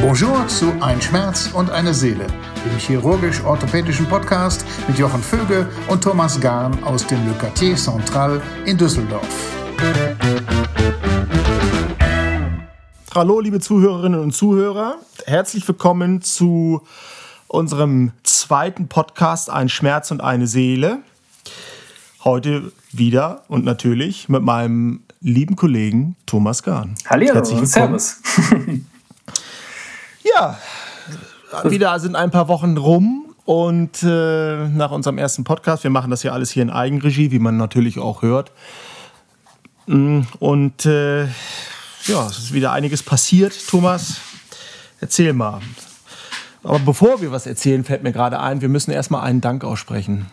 Bonjour zu Ein Schmerz und eine Seele, dem chirurgisch-orthopädischen Podcast mit Jochen Vöge und Thomas Gahn aus dem Le Quartier Central in Düsseldorf. Hallo, liebe Zuhörerinnen und Zuhörer. Herzlich willkommen zu unserem zweiten Podcast Ein Schmerz und eine Seele. Heute wieder und natürlich mit meinem lieben Kollegen Thomas Gahn. Hallo, Herzlich willkommen. Servus. ja, wieder sind ein paar Wochen rum und äh, nach unserem ersten Podcast, wir machen das ja alles hier in Eigenregie, wie man natürlich auch hört. Mm, und äh, ja, es ist wieder einiges passiert, Thomas. Erzähl mal. Aber bevor wir was erzählen, fällt mir gerade ein, wir müssen erstmal einen Dank aussprechen.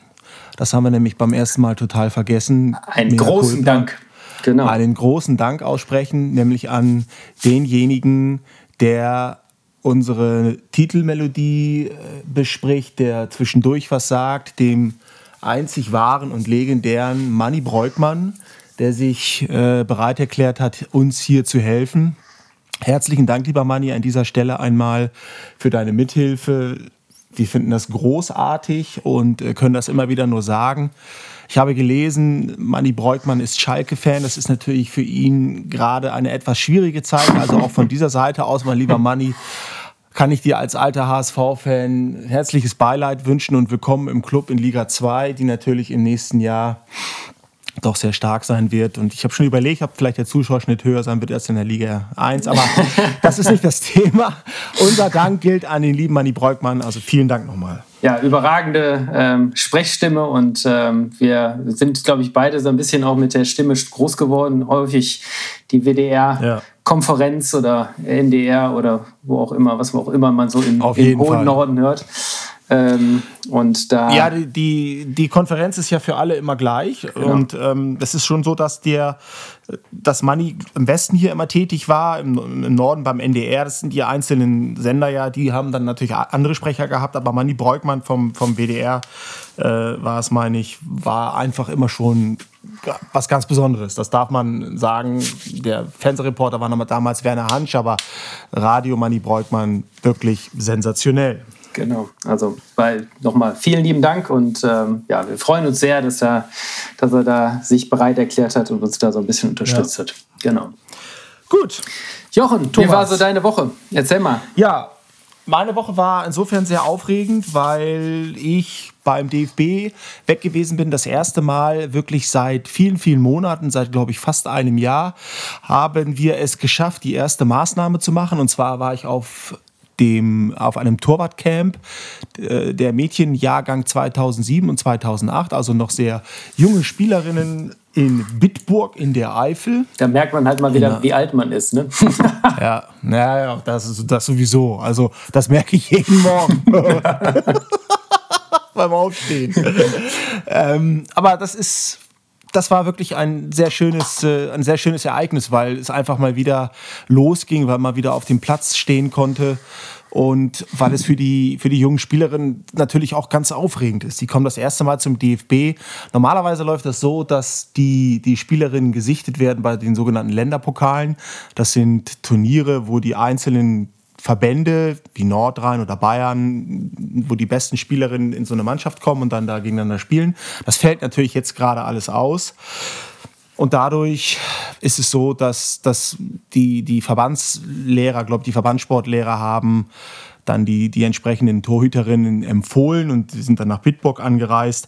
Das haben wir nämlich beim ersten Mal total vergessen. Einen großen Kulpa. Dank. Genau. Einen großen Dank aussprechen, nämlich an denjenigen, der unsere Titelmelodie äh, bespricht, der zwischendurch was sagt, dem einzig wahren und legendären Manny Breukmann, der sich äh, bereit erklärt hat, uns hier zu helfen. Herzlichen Dank, lieber Manni, an dieser Stelle einmal für deine Mithilfe. Wir finden das großartig und äh, können das immer wieder nur sagen. Ich habe gelesen, Manni Breukmann ist Schalke-Fan. Das ist natürlich für ihn gerade eine etwas schwierige Zeit. Also auch von dieser Seite aus, mein lieber Manni, kann ich dir als alter HSV-Fan herzliches Beileid wünschen und willkommen im Club in Liga 2, die natürlich im nächsten Jahr doch sehr stark sein wird. Und ich habe schon überlegt, ob vielleicht der Zuschauerschnitt höher sein wird als in der Liga 1. Aber das ist nicht das Thema. Unser Dank gilt an den lieben Manni Breukmann. Also vielen Dank nochmal. Ja, überragende ähm, Sprechstimme und ähm, wir sind, glaube ich, beide so ein bisschen auch mit der Stimme groß geworden. Häufig die WDR-Konferenz ja. oder NDR oder wo auch immer, was auch immer man so im, im hohen Fall. Norden hört. Ähm, und da ja, die, die, die, Konferenz ist ja für alle immer gleich. Genau. Und ähm, es ist schon so, dass der, dass Manni im Westen hier immer tätig war, im, im, Norden beim NDR. Das sind die einzelnen Sender ja, die haben dann natürlich andere Sprecher gehabt, aber Manni Breukmann vom, vom WDR äh, war es, meine ich, war einfach immer schon was ganz Besonderes. Das darf man sagen. Der Fernsehreporter war damals Werner Hansch, aber Radio Manni Breukmann wirklich sensationell. Genau, also weil nochmal vielen lieben Dank und ähm, ja, wir freuen uns sehr, dass er, dass er da sich bereit erklärt hat und uns da so ein bisschen unterstützt ja. hat. Genau. Gut. Jochen, Thomas. wie war so deine Woche? Erzähl mal. Ja, meine Woche war insofern sehr aufregend, weil ich beim DFB weg gewesen bin. Das erste Mal wirklich seit vielen, vielen Monaten, seit glaube ich fast einem Jahr, haben wir es geschafft, die erste Maßnahme zu machen. Und zwar war ich auf dem, auf einem Torwartcamp äh, der Mädchenjahrgang 2007 und 2008, also noch sehr junge Spielerinnen in Bitburg in der Eifel. Da merkt man halt mal wieder, wie alt man ist, ne? ja, naja, das, ist, das sowieso. Also, das merke ich jeden Morgen. Beim Aufstehen. ähm, aber das ist das war wirklich ein sehr schönes, äh, ein sehr schönes Ereignis, weil es einfach mal wieder losging, weil man wieder auf dem Platz stehen konnte und weil es für die, für die jungen Spielerinnen natürlich auch ganz aufregend ist. Die kommen das erste Mal zum DFB. Normalerweise läuft das so, dass die, die Spielerinnen gesichtet werden bei den sogenannten Länderpokalen. Das sind Turniere, wo die einzelnen Verbände wie Nordrhein oder Bayern, wo die besten Spielerinnen in so eine Mannschaft kommen und dann da gegeneinander spielen. Das fällt natürlich jetzt gerade alles aus. Und dadurch ist es so, dass, dass die, die Verbandslehrer, glaube die Verbandssportlehrer haben dann die, die entsprechenden Torhüterinnen empfohlen und sind dann nach Bitburg angereist.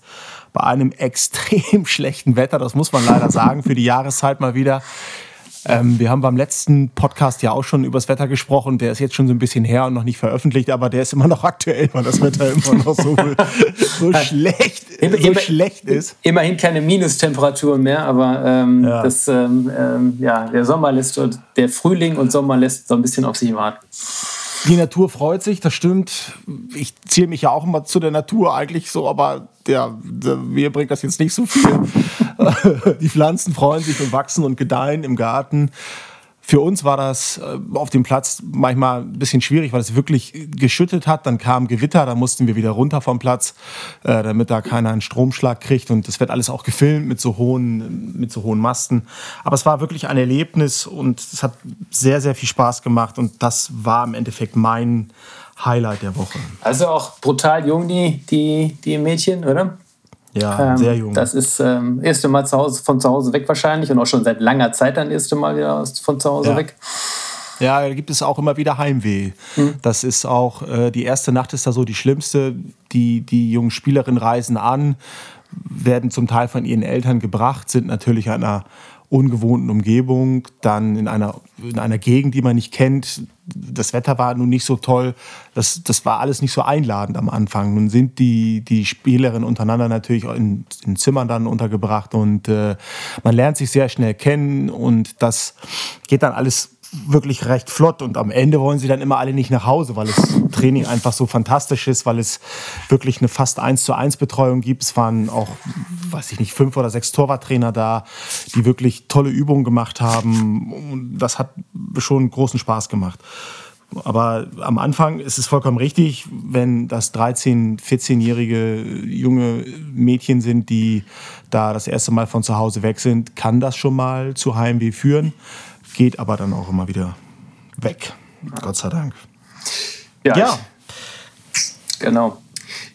Bei einem extrem schlechten Wetter, das muss man leider sagen, für die Jahreszeit mal wieder. Ähm, wir haben beim letzten Podcast ja auch schon über das Wetter gesprochen. Der ist jetzt schon so ein bisschen her und noch nicht veröffentlicht, aber der ist immer noch aktuell, weil das Wetter immer noch so, so schlecht, immer, so schlecht ist. Immerhin keine Minustemperaturen mehr, aber ähm, ja. Das, ähm, ähm, ja, der Sommer lässt, der Frühling und Sommer lässt so ein bisschen auf sich warten. Die Natur freut sich, das stimmt. Ich zähle mich ja auch immer zu der Natur eigentlich so, aber der, mir bringt das jetzt nicht so viel. die Pflanzen freuen sich und wachsen und gedeihen im Garten. für uns war das äh, auf dem Platz manchmal ein bisschen schwierig, weil es wirklich geschüttet hat. Dann kam Gewitter, da mussten wir wieder runter vom Platz, äh, damit da keiner einen Stromschlag kriegt. Und das wird alles auch gefilmt mit so hohen, mit so hohen Masten. Aber es war wirklich ein Erlebnis und es hat sehr, sehr viel Spaß gemacht. Und das war im Endeffekt mein Highlight der Woche. Also auch brutal jung, die, die, die Mädchen, oder? Ja, ähm, sehr jung. Das ist ähm, erste Mal zu Hause, von zu Hause weg wahrscheinlich und auch schon seit langer Zeit dann erste Mal wieder von zu Hause ja. weg. Ja, da gibt es auch immer wieder Heimweh. Hm. Das ist auch, äh, die erste Nacht ist da so die schlimmste. Die, die jungen Spielerinnen reisen an, werden zum Teil von ihren Eltern gebracht, sind natürlich an einer ungewohnten Umgebung, dann in einer, in einer Gegend, die man nicht kennt. Das Wetter war nun nicht so toll. Das, das war alles nicht so einladend am Anfang. Nun sind die, die Spielerinnen untereinander natürlich in, in Zimmern dann untergebracht und äh, man lernt sich sehr schnell kennen und das geht dann alles wirklich recht flott und am Ende wollen sie dann immer alle nicht nach Hause, weil das Training einfach so fantastisch ist, weil es wirklich eine fast 1 zu 1 Betreuung gibt. Es waren auch, weiß ich nicht, fünf oder sechs Torwarttrainer da, die wirklich tolle Übungen gemacht haben. Das hat schon großen Spaß gemacht. Aber am Anfang ist es vollkommen richtig, wenn das 13-, 14-jährige junge Mädchen sind, die da das erste Mal von zu Hause weg sind, kann das schon mal zu Heimweh führen geht aber dann auch immer wieder weg. Gott sei Dank. Ja. ja. Ich, genau.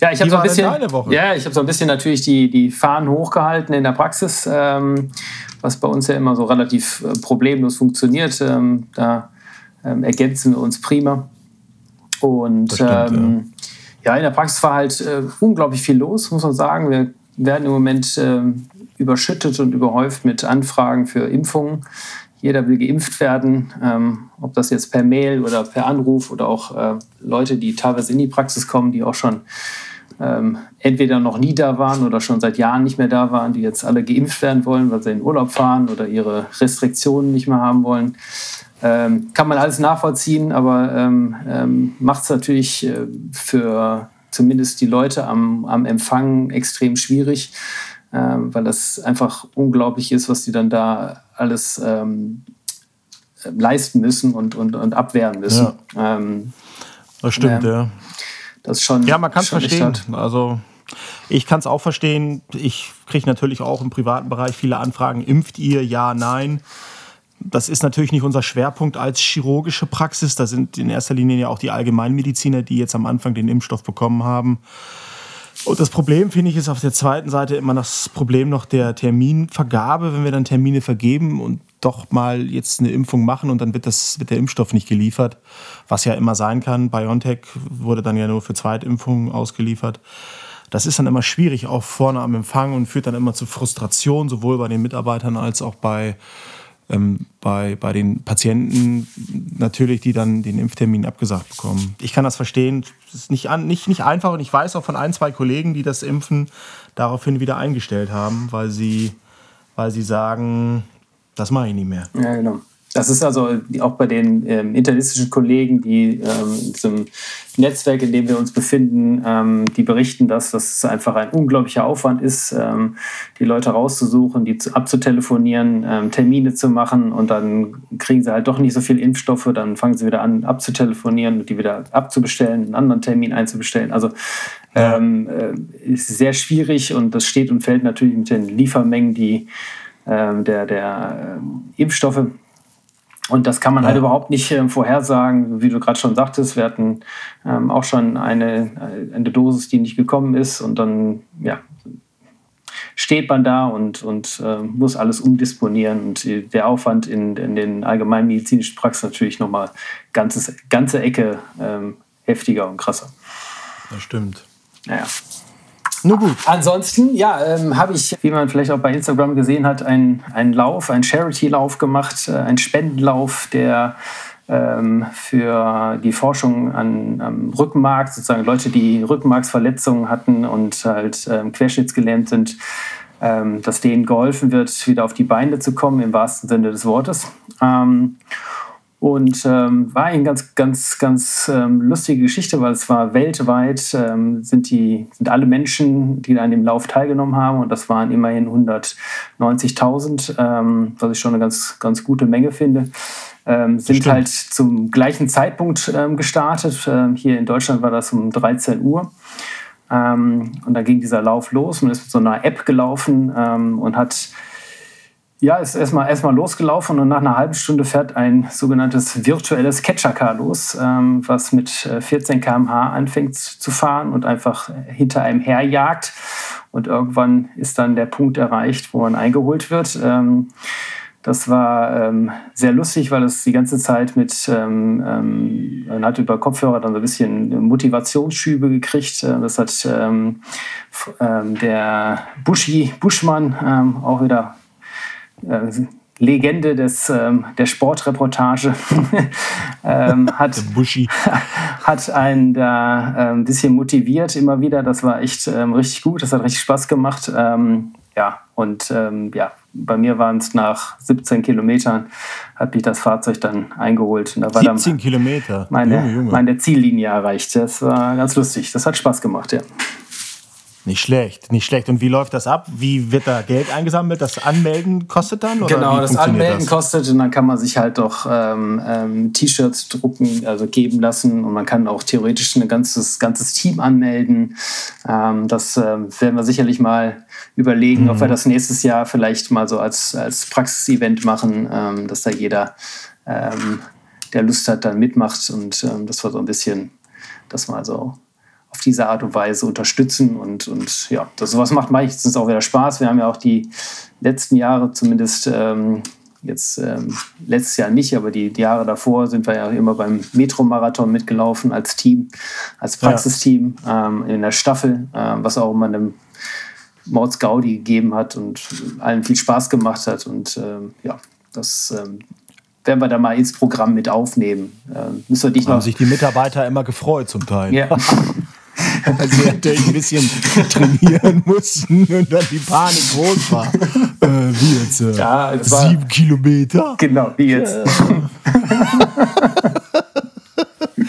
Ja, ich habe so ein bisschen. Ja, ich habe so ein bisschen natürlich die, die Fahnen hochgehalten in der Praxis, ähm, was bei uns ja immer so relativ äh, problemlos funktioniert. Ähm, da ähm, ergänzen wir uns prima. Und stimmt, ähm, ja. ja. in der Praxis war halt äh, unglaublich viel los, muss man sagen. Wir werden im Moment äh, überschüttet und überhäuft mit Anfragen für Impfungen jeder will geimpft werden, ähm, ob das jetzt per Mail oder per Anruf oder auch äh, Leute, die teilweise in die Praxis kommen, die auch schon ähm, entweder noch nie da waren oder schon seit Jahren nicht mehr da waren, die jetzt alle geimpft werden wollen, weil sie in Urlaub fahren oder ihre Restriktionen nicht mehr haben wollen. Ähm, kann man alles nachvollziehen, aber ähm, ähm, macht es natürlich äh, für zumindest die Leute am, am Empfang extrem schwierig ähm, weil das einfach unglaublich ist, was die dann da alles ähm, leisten müssen und, und, und abwehren müssen. Ja. Ähm, das stimmt, ja. Das ist schon. Ja, man kann es verstehen. Also ich kann es auch verstehen. Ich kriege natürlich auch im privaten Bereich viele Anfragen. Impft ihr? Ja, nein. Das ist natürlich nicht unser Schwerpunkt als chirurgische Praxis. Da sind in erster Linie ja auch die Allgemeinmediziner, die jetzt am Anfang den Impfstoff bekommen haben. Und das Problem, finde ich, ist auf der zweiten Seite immer das Problem noch der Terminvergabe, wenn wir dann Termine vergeben und doch mal jetzt eine Impfung machen und dann wird, das, wird der Impfstoff nicht geliefert, was ja immer sein kann. BioNTech wurde dann ja nur für Zweitimpfungen ausgeliefert. Das ist dann immer schwierig, auch vorne am Empfang und führt dann immer zu Frustration, sowohl bei den Mitarbeitern als auch bei ähm, bei, bei den Patienten natürlich, die dann den Impftermin abgesagt bekommen. Ich kann das verstehen. Es ist nicht, an, nicht, nicht einfach und ich weiß auch von ein, zwei Kollegen, die das Impfen daraufhin wieder eingestellt haben, weil sie, weil sie sagen, das mache ich nicht mehr. Ja, genau. Das ist also auch bei den ähm, internistischen Kollegen, die ähm, in diesem Netzwerk, in dem wir uns befinden, ähm, die berichten, dass das einfach ein unglaublicher Aufwand ist, ähm, die Leute rauszusuchen, die zu, abzutelefonieren, ähm, Termine zu machen und dann kriegen sie halt doch nicht so viel Impfstoffe, dann fangen sie wieder an abzutelefonieren und die wieder abzubestellen, einen anderen Termin einzubestellen. Also ähm, äh, ist sehr schwierig und das steht und fällt natürlich mit den Liefermengen, die der, der Impfstoffe und das kann man halt ja. halt überhaupt nicht äh, vorhersagen, wie du gerade schon sagtest. Wir hatten ähm, auch schon eine, äh, eine Dosis, die nicht gekommen ist. Und dann ja, steht man da und, und äh, muss alles umdisponieren. Und der Aufwand in, in den allgemeinmedizinischen Praxen natürlich nochmal ganzes, ganze Ecke ähm, heftiger und krasser. Das stimmt. Naja. Nur gut. Ansonsten, ja, ähm, habe ich, wie man vielleicht auch bei Instagram gesehen hat, einen, Lauf, einen Charity-Lauf gemacht, äh, einen Spendenlauf, der ähm, für die Forschung an, am Rückenmark, sozusagen Leute, die Rückenmarksverletzungen hatten und halt ähm, querschnittsgelähmt sind, ähm, dass denen geholfen wird, wieder auf die Beine zu kommen, im wahrsten Sinne des Wortes. Und ähm, war eine ganz, ganz, ganz ähm, lustige Geschichte, weil es war weltweit, ähm, sind, die, sind alle Menschen, die an dem Lauf teilgenommen haben, und das waren immerhin 190.000, ähm, was ich schon eine ganz, ganz gute Menge finde, ähm, sind Stimmt. halt zum gleichen Zeitpunkt ähm, gestartet. Hier in Deutschland war das um 13 Uhr. Und dann ging dieser Lauf los. Man ist mit so einer App gelaufen und hat ja, ist erstmal erstmal losgelaufen und nach einer halben Stunde fährt ein sogenanntes virtuelles Catcher-Car los, ähm, was mit 14 km/h anfängt zu fahren und einfach hinter einem herjagt. Und irgendwann ist dann der Punkt erreicht, wo man eingeholt wird. Ähm, das war ähm, sehr lustig, weil es die ganze Zeit mit, ähm, ähm, man hat über Kopfhörer dann so ein bisschen Motivationsschübe gekriegt. Äh, das hat ähm, der Buschi, Buschmann auch wieder äh, Legende des, ähm, der Sportreportage ähm, hat, hat einen da ein bisschen motiviert immer wieder. Das war echt ähm, richtig gut, das hat richtig Spaß gemacht. ja, und ja, bei mir waren es nach 17 Kilometern, hat mich das Fahrzeug dann eingeholt. Und da war 17 dann Kilometer? Meine, Junge, Junge. meine Ziellinie erreicht. Das war ganz lustig. Das hat Spaß gemacht, ja. Nicht schlecht, nicht schlecht. Und wie läuft das ab? Wie wird da Geld eingesammelt? Das Anmelden kostet dann? genau, das Anmelden das? kostet und dann kann man sich halt doch ähm, ähm, T-Shirts drucken, also geben lassen und man kann auch theoretisch ein ganzes, ganzes Team anmelden. Ähm, das ähm, werden wir sicherlich mal überlegen, mhm. ob wir mhm. das nächstes Jahr vielleicht mal so als, als Praxisevent machen, ähm, dass da jeder, ähm, der Lust hat, dann mitmacht und das war so ein bisschen, das mal so auf diese Art und Weise unterstützen. Und, und ja, das, sowas macht meistens auch wieder Spaß. Wir haben ja auch die letzten Jahre zumindest, ähm, jetzt ähm, letztes Jahr nicht, aber die, die, Jahre davor sind wir ja immer beim Metro-Marathon mitgelaufen als Team, als Praxisteam ja. ähm, in der Staffel, äh, was auch immer einem Mords Gaudi gegeben hat und allen viel Spaß gemacht hat. Und ähm, ja, das ähm, werden wir da mal ins Programm mit aufnehmen. Äh, müssen wir dich Haben noch sich die Mitarbeiter immer gefreut zum Teil. Ja. weil sie natürlich ein bisschen trainieren mussten und dann die Panik groß war. Äh, wie jetzt? Äh, ja, sieben Kilometer? Genau, wie jetzt.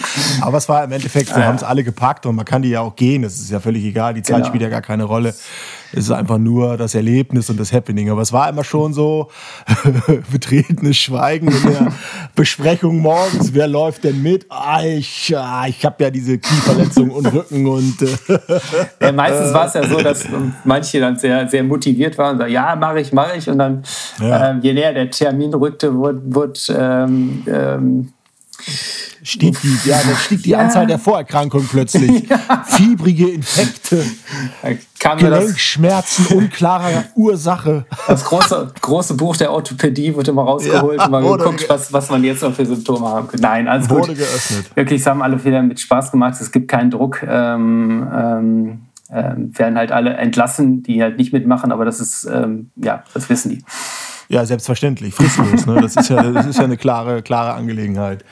Aber es war im Endeffekt, wir ah, haben es alle gepackt und man kann die ja auch gehen. Es ist ja völlig egal, die Zeit genau. spielt ja gar keine Rolle. Es ist einfach nur das Erlebnis und das Happening. Aber es war immer schon so betretenes Schweigen in der Besprechung morgens. Wer läuft denn mit? Ah, ich ah, ich habe ja diese Knieverletzung und Rücken und. Äh, ja, meistens war es ja so, dass manche dann sehr, sehr motiviert waren und sagen, ja, mache ich, mache ich. Und dann, ja. ähm, je näher der Termin rückte, wurde, wurde ähm, ähm, stieg die, ja, dann stieg die ja. Anzahl der Vorerkrankungen plötzlich. Ja. Fiebrige Infekte, Gelenkschmerzen unklarer Ursache. Das große, große Buch der Orthopädie wurde immer rausgeholt ja, und mal geguckt, was, was man jetzt noch für Symptome haben könnte. Nein, alles wurde gut. geöffnet. Wirklich, es haben alle wieder mit Spaß gemacht. Es gibt keinen Druck. Ähm, ähm, ähm, werden halt alle entlassen, die halt nicht mitmachen, aber das ist, ähm, ja, das wissen die. Ja, selbstverständlich, fristlos. Ne? Das, ist ja, das ist ja eine klare, klare Angelegenheit.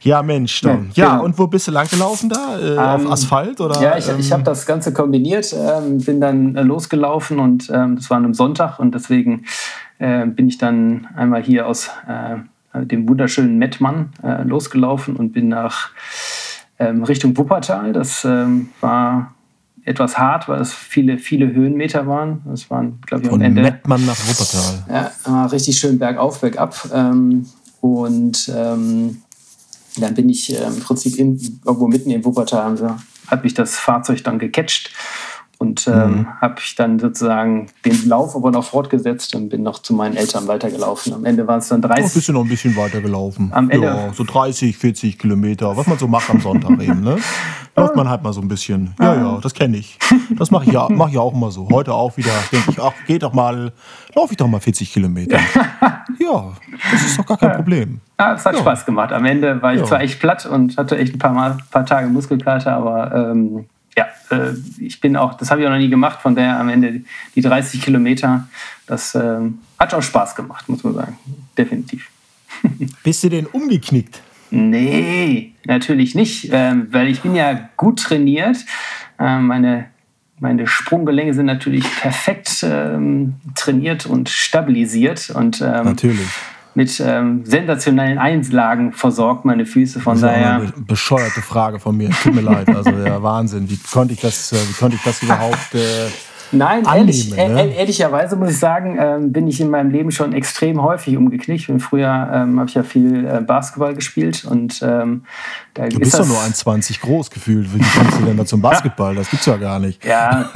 Ja, Mensch, dann. Ja, genau. und wo bist du lang gelaufen da? Äh, ähm, auf Asphalt? Oder, ja, ich, ähm, ich habe das Ganze kombiniert, ähm, bin dann äh, losgelaufen und ähm, das war an einem Sonntag und deswegen äh, bin ich dann einmal hier aus äh, dem wunderschönen Mettmann äh, losgelaufen und bin nach ähm, Richtung Wuppertal. Das ähm, war etwas hart, weil es viele, viele Höhenmeter waren. Das waren, glaube ich, am Von Ende. Mettmann nach Wuppertal. Ja, richtig schön bergauf, bergab. Ähm, und ähm, dann bin ich äh, im Prinzip in, irgendwo mitten in Wuppertal, also, hat mich das Fahrzeug dann gecatcht und ähm, mhm. habe ich dann sozusagen den Lauf aber noch fortgesetzt und bin noch zu meinen Eltern weitergelaufen. Am Ende waren es dann 30. Oh, bist du noch ein bisschen weitergelaufen. Am Ende. Ja, so 30, 40 Kilometer, was man so macht am Sonntag eben, ne? Läuft man halt mal so ein bisschen. Ja, ja, das kenne ich. Das mache ich ja, mach ich auch immer so. Heute auch wieder. Denke ich, ach, geh doch mal, laufe ich doch mal 40 Kilometer. ja, das ist doch gar kein Problem. Ja, es hat ja. Spaß gemacht. Am Ende war ich ja. zwar echt platt und hatte echt ein paar, mal, paar Tage Muskelkater, aber ähm, ja, äh, ich bin auch, das habe ich auch noch nie gemacht, von daher am Ende die 30 Kilometer, das äh, hat auch Spaß gemacht, muss man sagen. Definitiv. Bist du denn umgeknickt? Nee, natürlich nicht, ähm, weil ich bin ja gut trainiert. Ähm, meine, meine Sprunggelenke sind natürlich perfekt ähm, trainiert und stabilisiert. Und, ähm, natürlich mit ähm, sensationellen Einlagen versorgt, meine Füße. Von das ist daher. Eine bescheuerte Frage von mir. Tut mir leid. Also der Wahnsinn. Wie konnte ich das, äh, wie konnte ich das überhaupt? Äh, Nein, ehrlich, ne? ehrlicherweise muss ich sagen, ähm, bin ich in meinem Leben schon extrem häufig umgeknickt. Und früher ähm, habe ich ja viel äh, Basketball gespielt und ähm, da du bist doch nur 1,20 groß gefühlt. Wie kommst du denn da zum Basketball? Das gibt's ja gar nicht. Ja,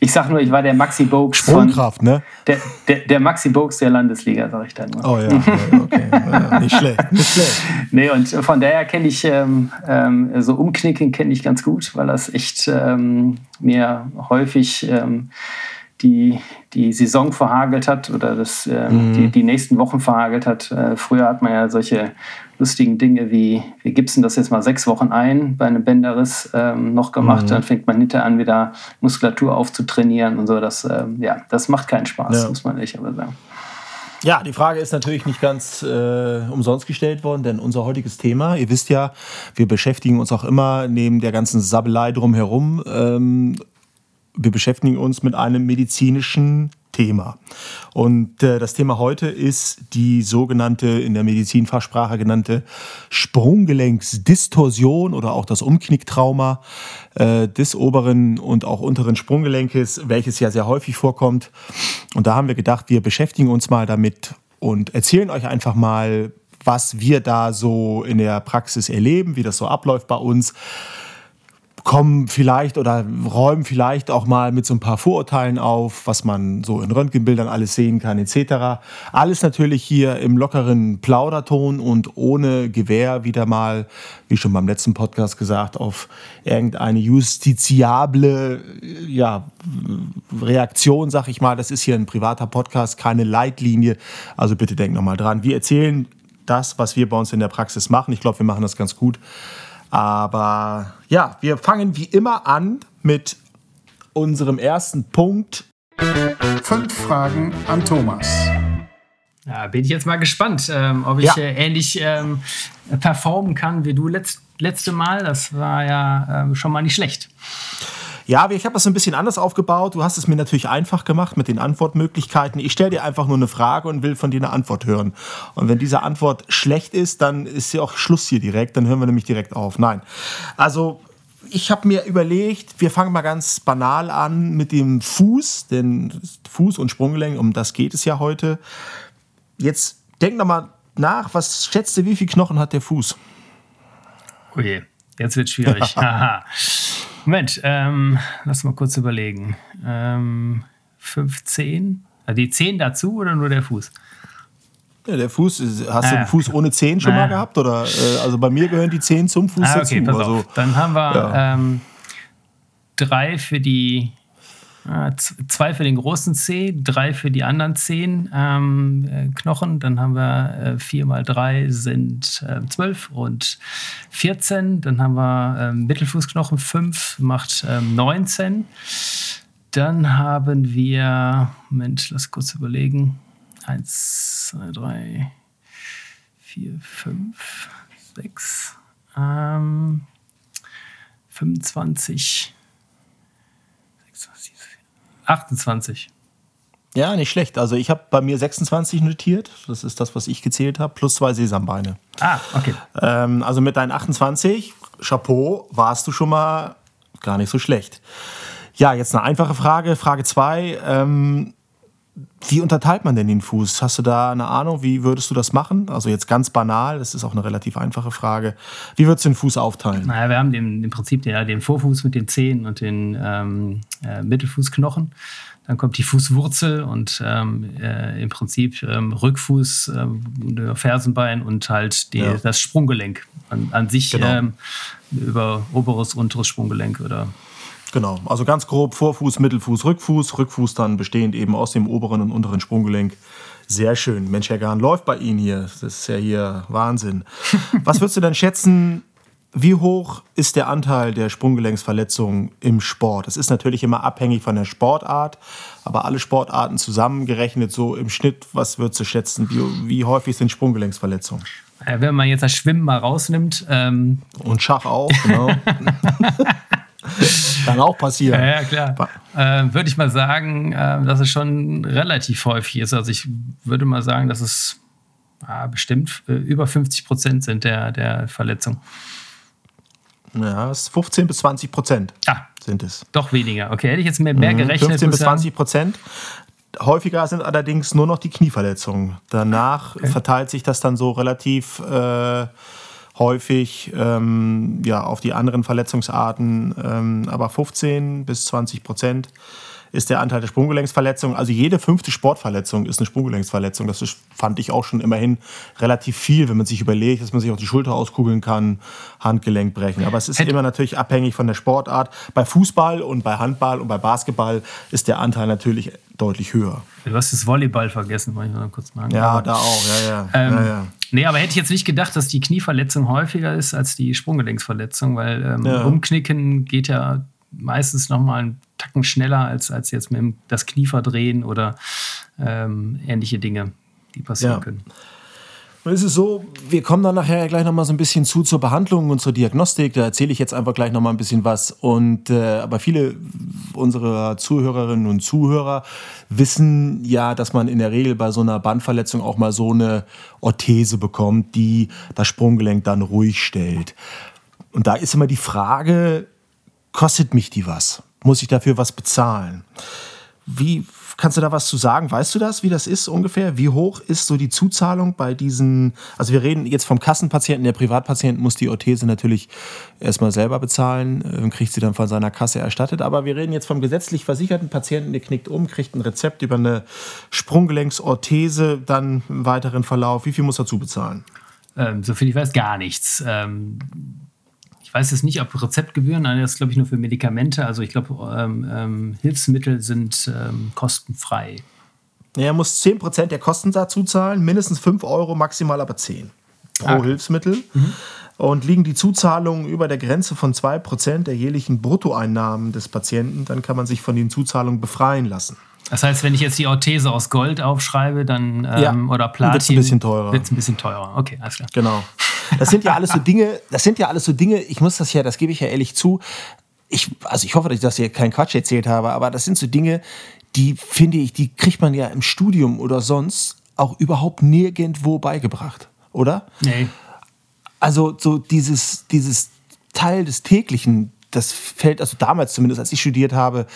ich sag nur, ich war der Maxi Bogues. Sprungkraft, von, ne? Der, der, der Maxi Bogues der Landesliga, sag ich dann mal. Oh ja, okay. Ja, nicht schlecht, nicht schlecht. Nee, und von daher kenne ich ähm, ähm, so Umknicken kenne ich ganz gut, weil das echt ähm, mir häufig ähm, die, die Saison verhagelt hat oder das, äh, mhm. die, die nächsten Wochen verhagelt hat. Äh, früher hat man ja solche lustigen Dinge wie, wir gipsen das jetzt mal sechs Wochen ein bei einem Bänderriss ähm, noch gemacht. Mhm. Dann fängt man hinterher an, wieder Muskulatur aufzutrainieren und so. Das, ähm, ja, das macht keinen Spaß, ja. muss man ehrlich aber sagen. Ja, die Frage ist natürlich nicht ganz äh, umsonst gestellt worden, denn unser heutiges Thema, ihr wisst ja, wir beschäftigen uns auch immer neben der ganzen Sabbelei drumherum ähm, wir beschäftigen uns mit einem medizinischen Thema. Und äh, das Thema heute ist die sogenannte, in der Medizinfachsprache genannte Sprunggelenksdistorsion oder auch das Umknicktrauma äh, des oberen und auch unteren Sprunggelenkes, welches ja sehr häufig vorkommt. Und da haben wir gedacht, wir beschäftigen uns mal damit und erzählen euch einfach mal, was wir da so in der Praxis erleben, wie das so abläuft bei uns kommen vielleicht oder räumen vielleicht auch mal mit so ein paar Vorurteilen auf, was man so in Röntgenbildern alles sehen kann, etc. Alles natürlich hier im lockeren Plauderton und ohne Gewehr wieder mal, wie schon beim letzten Podcast gesagt, auf irgendeine justiziable ja, Reaktion, sag ich mal. Das ist hier ein privater Podcast, keine Leitlinie. Also bitte denkt nochmal dran. Wir erzählen das, was wir bei uns in der Praxis machen. Ich glaube, wir machen das ganz gut. Aber ja, wir fangen wie immer an mit unserem ersten Punkt. Fünf Fragen an Thomas. Ja, bin ich jetzt mal gespannt, ähm, ob ich ja. äh, ähnlich ähm, performen kann wie du letzt, letzte Mal. Das war ja ähm, schon mal nicht schlecht. Ja, ich habe das ein bisschen anders aufgebaut. Du hast es mir natürlich einfach gemacht mit den Antwortmöglichkeiten. Ich stelle dir einfach nur eine Frage und will von dir eine Antwort hören. Und wenn diese Antwort schlecht ist, dann ist ja auch Schluss hier direkt. Dann hören wir nämlich direkt auf. Nein. Also ich habe mir überlegt, wir fangen mal ganz banal an mit dem Fuß, denn Fuß und Sprunggelenk, um das geht es ja heute. Jetzt denk doch mal nach, was schätzt du, wie viele Knochen hat der Fuß? Oh je, jetzt wird schwierig. Moment, ähm, lass mal kurz überlegen. Ähm, 15? Also die 10 dazu oder nur der Fuß? Ja, der Fuß, hast ah, du den Fuß ohne Zehen schon ah, mal gehabt? Oder, äh, also bei mir gehören die Zehen zum Fuß ah, okay, dazu. Pass also, auf. Dann haben wir ja. ähm, drei für die äh, zwei für den großen C, drei für die anderen zehn ähm, äh, Knochen. Dann haben wir äh, vier mal drei sind äh, zwölf und 14. Dann haben wir ähm, Mittelfußknochen fünf, macht ähm, 19. Dann haben wir, Moment, lass kurz überlegen. Eins, zwei, drei, vier, fünf, sechs, ähm, 25. 28. Ja, nicht schlecht. Also ich habe bei mir 26 notiert. Das ist das, was ich gezählt habe, plus zwei Sesambeine. Ah, okay. Ähm, also mit deinen 28, Chapeau, warst du schon mal gar nicht so schlecht. Ja, jetzt eine einfache Frage. Frage 2. Ähm, wie unterteilt man denn den Fuß? Hast du da eine Ahnung? Wie würdest du das machen? Also jetzt ganz banal, das ist auch eine relativ einfache Frage. Wie würdest du den Fuß aufteilen? Naja, wir haben den, im Prinzip den, den Vorfuß mit den Zehen und den ähm, äh, Mittelfußknochen. Dann kommt die Fußwurzel und ähm, äh, im Prinzip ähm, Rückfuß, äh, Fersenbein und halt die, ja. das Sprunggelenk an, an sich genau. Ähm, über oberes, unteres Sprunggelenk oder Genau, also ganz grob Vorfuß, Mittelfuß, Rückfuß. Rückfuß dann bestehend eben aus dem oberen und unteren Sprunggelenk. Sehr schön. Mensch, Herr Gahn, läuft bei Ihnen hier. Das ist ja hier Wahnsinn. Was würdest du denn schätzen, wie hoch ist der Anteil der Sprunggelenksverletzungen im Sport? Das ist natürlich immer abhängig von der Sportart, aber alle Sportarten zusammengerechnet so im Schnitt, was würdest du schätzen? Wie, wie häufig sind Sprunggelenksverletzungen? Wenn man jetzt das Schwimmen mal rausnimmt. Ähm Und Schach auch, genau. Kann auch passieren. Ja, ja klar. Äh, würde ich mal sagen, äh, dass es schon relativ häufig ist. Also ich würde mal sagen, dass es äh, bestimmt über 50 Prozent sind der, der Verletzungen. Ja, es ist 15 bis 20 Prozent ah, sind es. Doch weniger. Okay, hätte ich jetzt mehr, mehr mhm, gerechnet. 15 bis 20 Prozent. Häufiger sind allerdings nur noch die Knieverletzungen. Danach okay. verteilt sich das dann so relativ äh, häufig ähm, ja, auf die anderen Verletzungsarten. Ähm, aber 15 bis 20 Prozent ist der Anteil der Sprunggelenksverletzungen. Also jede fünfte Sportverletzung ist eine Sprunggelenksverletzung. Das ist, fand ich auch schon immerhin relativ viel, wenn man sich überlegt, dass man sich auch die Schulter auskugeln kann, Handgelenk brechen. Aber es ist Hätt immer natürlich abhängig von der Sportart. Bei Fußball und bei Handball und bei Basketball ist der Anteil natürlich deutlich höher. Du hast das Volleyball vergessen, wollte ich mal kurz machen. Ja, aber, da auch, ja, ja. Ähm, ja, ja. Nee, aber hätte ich jetzt nicht gedacht, dass die Knieverletzung häufiger ist als die Sprunggelenksverletzung, weil ähm, ja. Umknicken geht ja meistens noch mal einen Tacken schneller als, als jetzt mit dem, das Knie verdrehen oder ähm, ähnliche Dinge, die passieren ja. können. Nun ist es so, wir kommen dann nachher gleich noch mal so ein bisschen zu zur Behandlung und zur Diagnostik. Da erzähle ich jetzt einfach gleich noch mal ein bisschen was. Und äh, aber viele unserer Zuhörerinnen und Zuhörer wissen ja, dass man in der Regel bei so einer Bandverletzung auch mal so eine Orthese bekommt, die das Sprunggelenk dann ruhig stellt. Und da ist immer die Frage, kostet mich die was? Muss ich dafür was bezahlen? Wie kannst du da was zu sagen? Weißt du das, wie das ist ungefähr? Wie hoch ist so die Zuzahlung bei diesen? Also wir reden jetzt vom Kassenpatienten. Der Privatpatient muss die Orthese natürlich erstmal selber bezahlen und kriegt sie dann von seiner Kasse erstattet. Aber wir reden jetzt vom gesetzlich versicherten Patienten, der knickt um, kriegt ein Rezept über eine Sprunggelenksorthese, dann im weiteren Verlauf. Wie viel muss er dazu bezahlen? Ähm, soviel ich weiß, gar nichts. Ähm weiß jetzt nicht, ob Rezeptgebühren, nein, das ist, glaube ich, nur für Medikamente. Also ich glaube, ähm, ähm, Hilfsmittel sind ähm, kostenfrei. Er muss 10% der Kosten dazu zahlen, mindestens 5 Euro, maximal aber 10 pro ah. Hilfsmittel. Mhm. Und liegen die Zuzahlungen über der Grenze von 2% der jährlichen Bruttoeinnahmen des Patienten, dann kann man sich von den Zuzahlungen befreien lassen. Das heißt, wenn ich jetzt die Orthese aus Gold aufschreibe, dann ähm, ja, oder Platin, wird es ein bisschen teurer. Wird es ein bisschen teurer. Okay, alles klar. Genau. Das sind ja alles so Dinge, das sind ja alles so Dinge, ich muss das ja, das gebe ich ja ehrlich zu. Ich, also ich hoffe, dass ich das hier keinen Quatsch erzählt habe, aber das sind so Dinge, die finde ich, die kriegt man ja im Studium oder sonst auch überhaupt nirgendwo beigebracht, oder? Nee. Also so dieses, dieses Teil des täglichen, das fällt, also damals zumindest, als ich studiert habe,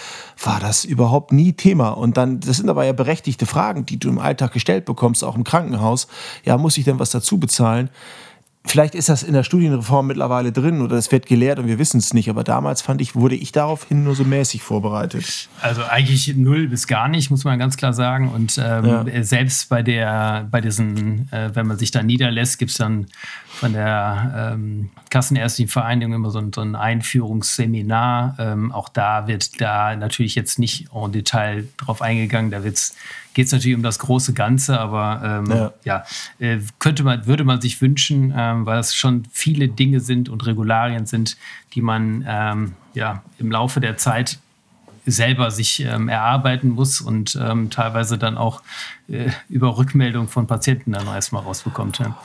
war das überhaupt nie Thema. Und dann, das sind aber ja berechtigte Fragen, die du im Alltag gestellt bekommst, auch im Krankenhaus. Ja, muss ich denn was dazu bezahlen? Vielleicht ist das in der Studienreform mittlerweile drin oder es wird gelehrt und wir wissen es nicht. Aber damals fand ich, wurde ich daraufhin nur so mäßig vorbereitet. Also eigentlich null bis gar nicht, muss man ganz klar sagen. Und ähm, ja. selbst bei der, bei diesen, äh, wenn man sich da niederlässt, gibt es dann von der ähm, Kassenärztlichen Vereinigung immer so ein, so ein Einführungsseminar. Ähm, auch da wird da natürlich jetzt nicht en Detail drauf eingegangen. Da geht es natürlich um das große Ganze, aber ähm, ja, ja äh, könnte man, würde man sich wünschen, ähm, weil es schon viele Dinge sind und Regularien sind, die man ähm, ja im Laufe der Zeit selber sich ähm, erarbeiten muss und ähm, teilweise dann auch äh, über Rückmeldung von Patienten dann erstmal rausbekommt. Ja.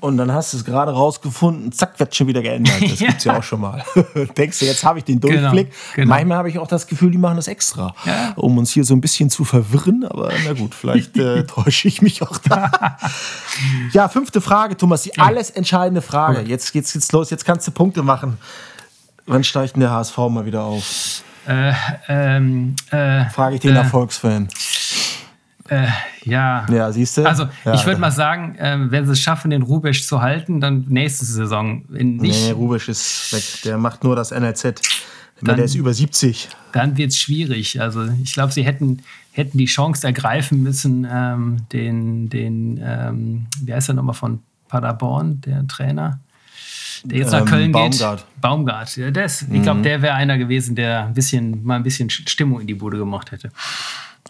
Und dann hast du es gerade rausgefunden, zack, wird schon wieder geändert. Das ja. gibt es ja auch schon mal. Denkst du, jetzt habe ich den genau, Durchblick. Genau, genau. Manchmal habe ich auch das Gefühl, die machen das extra, ja. um uns hier so ein bisschen zu verwirren. Aber na gut, vielleicht äh, täusche ich mich auch da. ja, fünfte Frage, Thomas, die alles entscheidende Frage. Jetzt geht's, geht's los, jetzt kannst du Punkte machen. Wann steigt denn der HSV mal wieder auf? Äh, ähm, äh, Frage ich den äh, Erfolgsfan. Äh, ja. Ja, siehst du? Also, ja, ich würde mal sagen, äh, wenn sie es schaffen, den Rubesch zu halten, dann nächste Saison. In nicht, nee, Rubesch ist weg. Der macht nur das NLZ. Dann, der ist über 70. Dann wird es schwierig. Also, ich glaube, sie hätten, hätten die Chance ergreifen müssen, ähm, den, den ähm, wie heißt er nochmal von Paderborn, der Trainer? Der jetzt nach ähm, Köln Baumgart. geht. Baumgart. Ja, das, ich glaube, mhm. der wäre einer gewesen, der ein bisschen, mal ein bisschen Stimmung in die Bude gemacht hätte.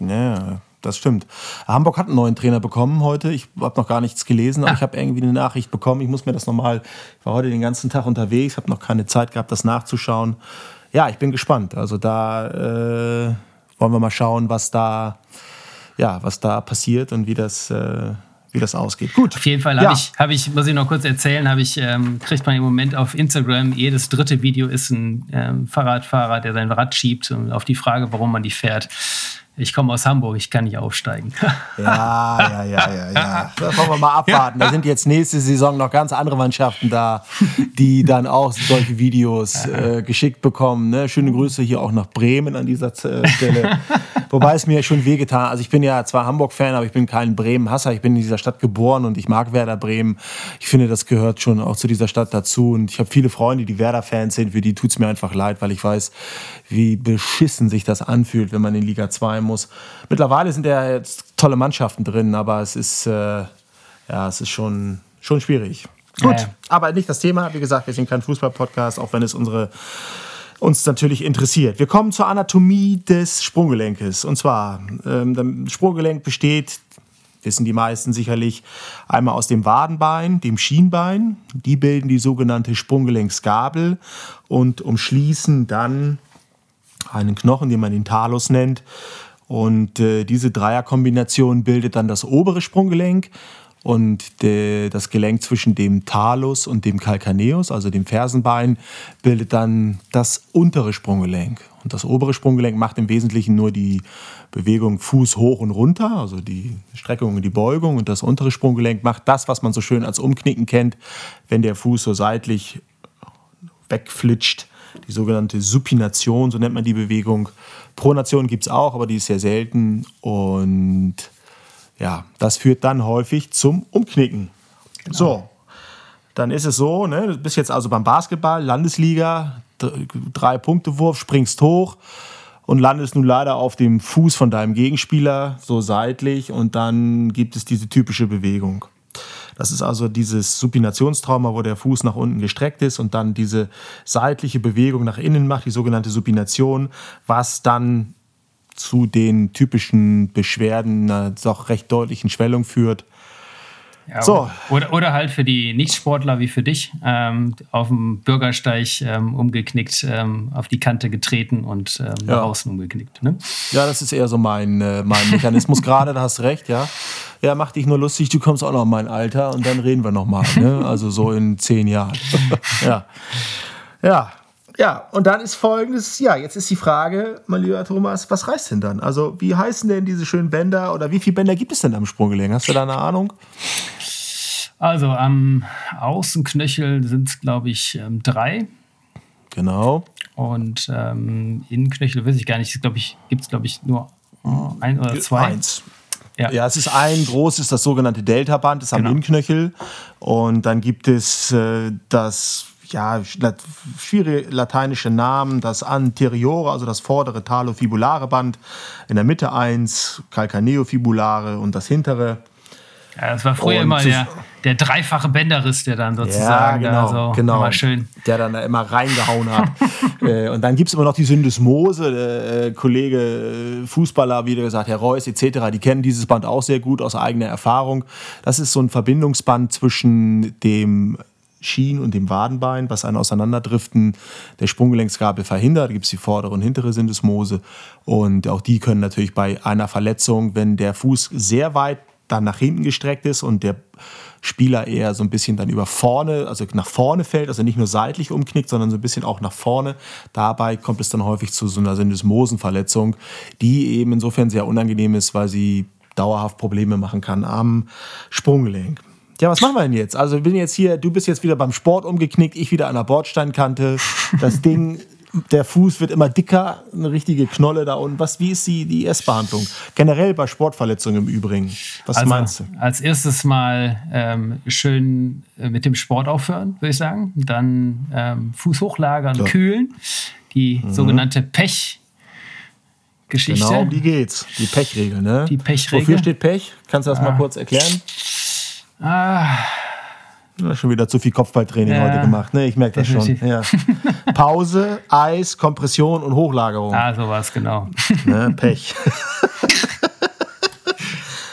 Ja, das stimmt. Hamburg hat einen neuen Trainer bekommen heute. Ich habe noch gar nichts gelesen, aber ah. ich habe irgendwie eine Nachricht bekommen. Ich muss mir das nochmal. Ich war heute den ganzen Tag unterwegs, habe noch keine Zeit gehabt, das nachzuschauen. Ja, ich bin gespannt. Also da äh, wollen wir mal schauen, was da, ja, was da passiert und wie das. Äh, wie das ausgeht. Gut. Auf jeden Fall habe ja. ich, hab ich, muss ich noch kurz erzählen, habe ich, ähm, kriegt man im Moment auf Instagram, jedes dritte Video ist ein ähm, Fahrradfahrer, der sein Rad schiebt und auf die Frage, warum man die fährt, ich komme aus Hamburg, ich kann nicht aufsteigen. ja, ja, ja, ja, ja. Das wollen wir mal abwarten. Da sind jetzt nächste Saison noch ganz andere Mannschaften da, die dann auch solche Videos äh, geschickt bekommen. Ne? Schöne Grüße hier auch nach Bremen an dieser äh, Stelle. Wobei es mir schon wehgetan. Also ich bin ja zwar Hamburg-Fan, aber ich bin kein Bremen-Hasser. Ich bin in dieser Stadt geboren und ich mag Werder Bremen. Ich finde, das gehört schon auch zu dieser Stadt dazu. Und ich habe viele Freunde, die Werder-Fans sind. Für die tut es mir einfach leid, weil ich weiß, wie beschissen sich das anfühlt, wenn man in Liga 2 muss. Mittlerweile sind ja jetzt tolle Mannschaften drin, aber es ist, äh, ja, es ist schon, schon schwierig. Gut, ja. aber nicht das Thema. Wie gesagt, wir sind kein Fußball-Podcast, auch wenn es unsere uns natürlich interessiert. Wir kommen zur Anatomie des Sprunggelenkes. Und zwar, ähm, das Sprunggelenk besteht, wissen die meisten sicherlich, einmal aus dem Wadenbein, dem Schienbein. Die bilden die sogenannte Sprunggelenksgabel und umschließen dann einen Knochen, den man den Talus nennt. Und äh, diese Dreierkombination bildet dann das obere Sprunggelenk und de, das Gelenk zwischen dem Talus und dem Calcaneus, also dem Fersenbein, bildet dann das untere Sprunggelenk. Und das obere Sprunggelenk macht im Wesentlichen nur die Bewegung Fuß hoch und runter, also die Streckung und die Beugung. Und das untere Sprunggelenk macht das, was man so schön als Umknicken kennt, wenn der Fuß so seitlich wegflitscht die sogenannte Supination, so nennt man die Bewegung. Pronation gibt es auch, aber die ist sehr selten. Und ja, das führt dann häufig zum Umknicken. Genau. So, dann ist es so, ne, du bist jetzt also beim Basketball, Landesliga, drei Punkte Wurf, springst hoch und landest nun leider auf dem Fuß von deinem Gegenspieler, so seitlich, und dann gibt es diese typische Bewegung. Das ist also dieses Supinationstrauma, wo der Fuß nach unten gestreckt ist und dann diese seitliche Bewegung nach innen macht, die sogenannte Supination, was dann zu den typischen Beschwerden einer doch recht deutlichen Schwellung führt. Ja, so. oder, oder halt für die Nichtsportler wie für dich ähm, auf dem Bürgersteig ähm, umgeknickt, ähm, auf die Kante getreten und ähm, ja. nach außen umgeknickt. Ne? Ja, das ist eher so mein, äh, mein Mechanismus gerade, da hast recht, ja. Ja, mach dich nur lustig, du kommst auch noch in mein Alter und dann reden wir nochmal. Ne? Also so in zehn Jahren. ja. Ja, ja, und dann ist folgendes, ja, jetzt ist die Frage, mein lieber Thomas, was reißt denn dann? Also, wie heißen denn diese schönen Bänder oder wie viele Bänder gibt es denn am Sprunggelenk? Hast du da eine Ahnung? Also, am Außenknöchel sind es, glaube ich, ähm, drei. Genau. Und ähm, Innenknöchel weiß ich gar nicht, glaube ich, gibt es, glaube ich, nur ein oder zwei. Eins. Ja. ja, es ist ein großes, das sogenannte Delta-Band, das ist genau. am Innenknöchel. Und dann gibt es äh, das ja, schwierige lateinische Namen, das anteriore, also das vordere talofibulare Band, in der Mitte eins, calcaneofibulare und das hintere. Ja, das war früher und immer der, der dreifache Bänderriss, der dann sozusagen ja, genau, da so genau, immer schön. Der dann da immer reingehauen hat. äh, und dann gibt es immer noch die Syndesmose, der äh, Kollege äh, Fußballer, wie gesagt, Herr Reus etc., die kennen dieses Band auch sehr gut aus eigener Erfahrung. Das ist so ein Verbindungsband zwischen dem Schien und dem Wadenbein, was ein Auseinanderdriften der Sprunggelenksgabel verhindert. Da gibt es die vordere und hintere Syndesmose. Und auch die können natürlich bei einer Verletzung, wenn der Fuß sehr weit dann nach hinten gestreckt ist und der Spieler eher so ein bisschen dann über vorne, also nach vorne fällt, also nicht nur seitlich umknickt, sondern so ein bisschen auch nach vorne. Dabei kommt es dann häufig zu so einer Syndesmosenverletzung, die eben insofern sehr unangenehm ist, weil sie dauerhaft Probleme machen kann am Sprunggelenk. Ja, was machen wir denn jetzt? Also, ich bin jetzt hier, du bist jetzt wieder beim Sport umgeknickt, ich wieder an der Bordsteinkante. Das Ding, der Fuß wird immer dicker, eine richtige Knolle da unten. Was, wie ist die, die Erstbehandlung? Generell bei Sportverletzungen im Übrigen. Was also, meinst du? Als erstes mal ähm, schön äh, mit dem Sport aufhören, würde ich sagen. Dann ähm, Fuß hochlagern, ja. kühlen. Die mhm. sogenannte Pech. Geschichte. Genau, um die geht's. Die Pechregel, ne? Die Pechregel. Wofür steht Pech? Kannst du das ah. mal kurz erklären? Ah. Schon wieder zu viel Kopfballtraining ja, heute gemacht, ne? Ich merke das schon. Ja. Pause, Eis, Kompression und Hochlagerung. Ah, sowas, genau. Ne? Pech.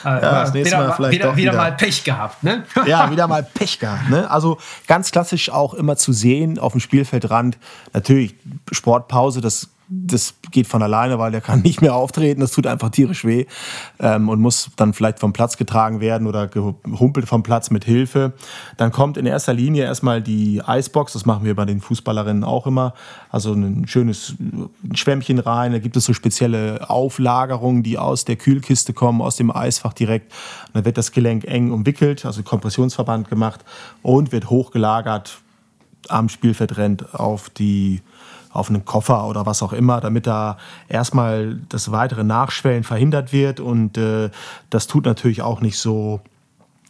ja, das nächste wieder, Mal vielleicht wieder, doch wieder, wieder mal Pech gehabt, ne? ja, wieder mal Pech gehabt, ne? Also ganz klassisch auch immer zu sehen auf dem Spielfeldrand. Natürlich Sportpause, das das geht von alleine, weil der kann nicht mehr auftreten. Das tut einfach tierisch weh ähm, und muss dann vielleicht vom Platz getragen werden oder gehumpelt vom Platz mit Hilfe. Dann kommt in erster Linie erstmal die Eisbox. Das machen wir bei den Fußballerinnen auch immer. Also ein schönes Schwämmchen rein. Da gibt es so spezielle Auflagerungen, die aus der Kühlkiste kommen, aus dem Eisfach direkt. Und dann wird das Gelenk eng umwickelt, also Kompressionsverband gemacht und wird hochgelagert am Spielfeld auf die auf einen Koffer oder was auch immer, damit da erstmal das weitere Nachschwellen verhindert wird. Und äh, das tut natürlich auch nicht so,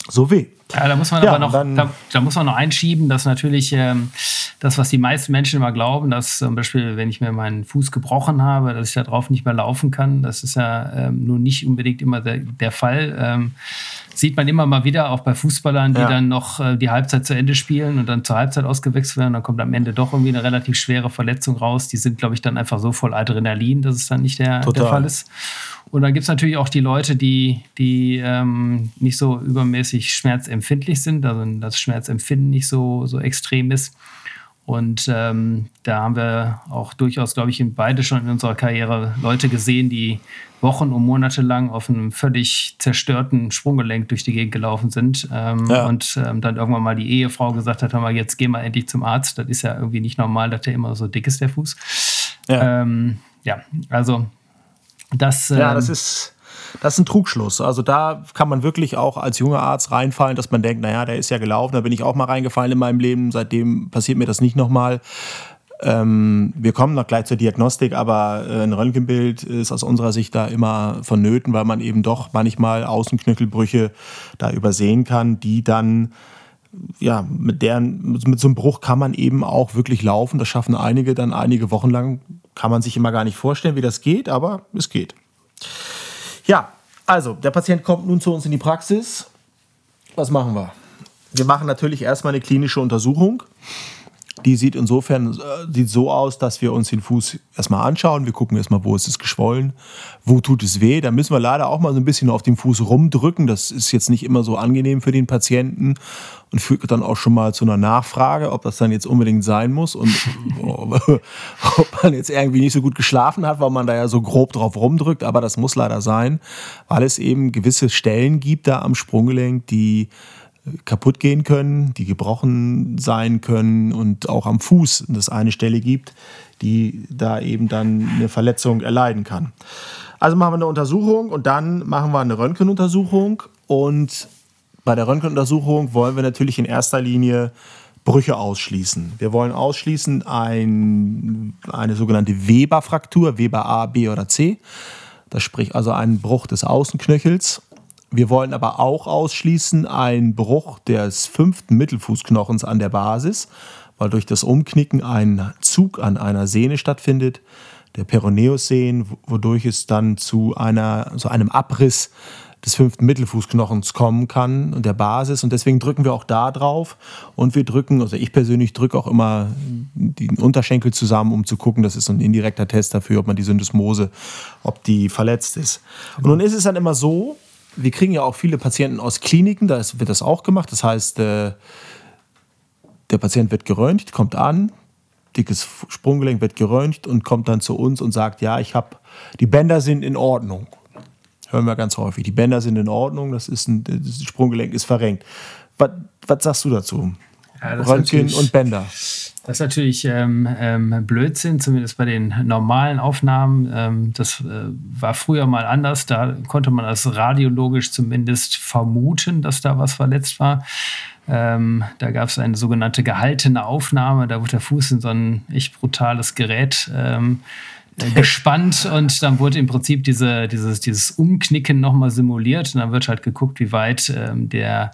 so weh. Ja, da muss man ja, aber noch, da, da, muss man noch einschieben, dass natürlich ähm, das, was die meisten Menschen immer glauben, dass zum Beispiel, wenn ich mir meinen Fuß gebrochen habe, dass ich da drauf nicht mehr laufen kann, das ist ja ähm, nur nicht unbedingt immer der, der Fall. Ähm, sieht man immer mal wieder, auch bei Fußballern, die ja. dann noch äh, die Halbzeit zu Ende spielen und dann zur Halbzeit ausgewechselt werden. Dann kommt am Ende doch irgendwie eine relativ schwere Verletzung raus. Die sind, glaube ich, dann einfach so voll Adrenalin, dass es dann nicht der, der Fall ist. Und dann gibt es natürlich auch die Leute, die, die ähm, nicht so übermäßig schmerzempfindlich sind, also das Schmerzempfinden nicht so, so extrem ist. Und ähm, da haben wir auch durchaus, glaube ich, beide schon in unserer Karriere Leute gesehen, die Wochen und Monate lang auf einem völlig zerstörten Sprunggelenk durch die Gegend gelaufen sind. Ähm, ja. Und ähm, dann irgendwann mal die Ehefrau gesagt hat, hör mal, jetzt geh mal endlich zum Arzt. Das ist ja irgendwie nicht normal, dass der immer so dick ist, der Fuß. Ja, ähm, ja also das... ja, das ähm, ist das ist ein Trugschluss. Also da kann man wirklich auch als junger Arzt reinfallen, dass man denkt, naja, der ist ja gelaufen, da bin ich auch mal reingefallen in meinem Leben, seitdem passiert mir das nicht nochmal. Ähm, wir kommen noch gleich zur Diagnostik, aber äh, ein Röntgenbild ist aus unserer Sicht da immer vonnöten, weil man eben doch manchmal Außenknöchelbrüche da übersehen kann, die dann ja, mit deren, mit so einem Bruch kann man eben auch wirklich laufen. Das schaffen einige dann einige Wochen lang. Kann man sich immer gar nicht vorstellen, wie das geht, aber es geht. Ja, also der Patient kommt nun zu uns in die Praxis. Was machen wir? Wir machen natürlich erstmal eine klinische Untersuchung. Die sieht insofern äh, sieht so aus, dass wir uns den Fuß erstmal anschauen. Wir gucken erstmal, wo ist es geschwollen, wo tut es weh. Da müssen wir leider auch mal so ein bisschen auf dem Fuß rumdrücken. Das ist jetzt nicht immer so angenehm für den Patienten und führt dann auch schon mal zu einer Nachfrage, ob das dann jetzt unbedingt sein muss und ob man jetzt irgendwie nicht so gut geschlafen hat, weil man da ja so grob drauf rumdrückt. Aber das muss leider sein, weil es eben gewisse Stellen gibt da am Sprunggelenk, die kaputt gehen können, die gebrochen sein können und auch am Fuß es eine Stelle gibt, die da eben dann eine Verletzung erleiden kann. Also machen wir eine Untersuchung und dann machen wir eine Röntgenuntersuchung und bei der Röntgenuntersuchung wollen wir natürlich in erster Linie Brüche ausschließen. Wir wollen ausschließen ein, eine sogenannte Weber-Fraktur, Weber A, B oder C. Das spricht also einen Bruch des Außenknöchels wir wollen aber auch ausschließen einen Bruch des fünften Mittelfußknochens an der Basis, weil durch das Umknicken ein Zug an einer Sehne stattfindet, der Peroneus-Sehnen, wodurch es dann zu, einer, zu einem Abriss des fünften Mittelfußknochens kommen kann und der Basis. Und deswegen drücken wir auch da drauf. Und wir drücken, also ich persönlich drücke auch immer den Unterschenkel zusammen, um zu gucken, das ist so ein indirekter Test dafür, ob man die Syndesmose, ob die verletzt ist. Und nun ist es dann immer so, wir kriegen ja auch viele Patienten aus Kliniken, da wird das auch gemacht. Das heißt, äh, der Patient wird geröntgt, kommt an, dickes Sprunggelenk wird geröntgt und kommt dann zu uns und sagt, ja, ich habe, die Bänder sind in Ordnung. Hören wir ganz häufig. Die Bänder sind in Ordnung, das, ist ein, das Sprunggelenk ist verrenkt. Was, was sagst du dazu? Ja, Röntgen und Bänder. Das ist natürlich ähm, ähm, Blödsinn, zumindest bei den normalen Aufnahmen. Ähm, das äh, war früher mal anders. Da konnte man das radiologisch zumindest vermuten, dass da was verletzt war. Ähm, da gab es eine sogenannte gehaltene Aufnahme. Da wurde der Fuß in so ein echt brutales Gerät ähm, äh, gespannt und dann wurde im Prinzip diese, dieses, dieses Umknicken nochmal simuliert und dann wird halt geguckt, wie weit ähm, der,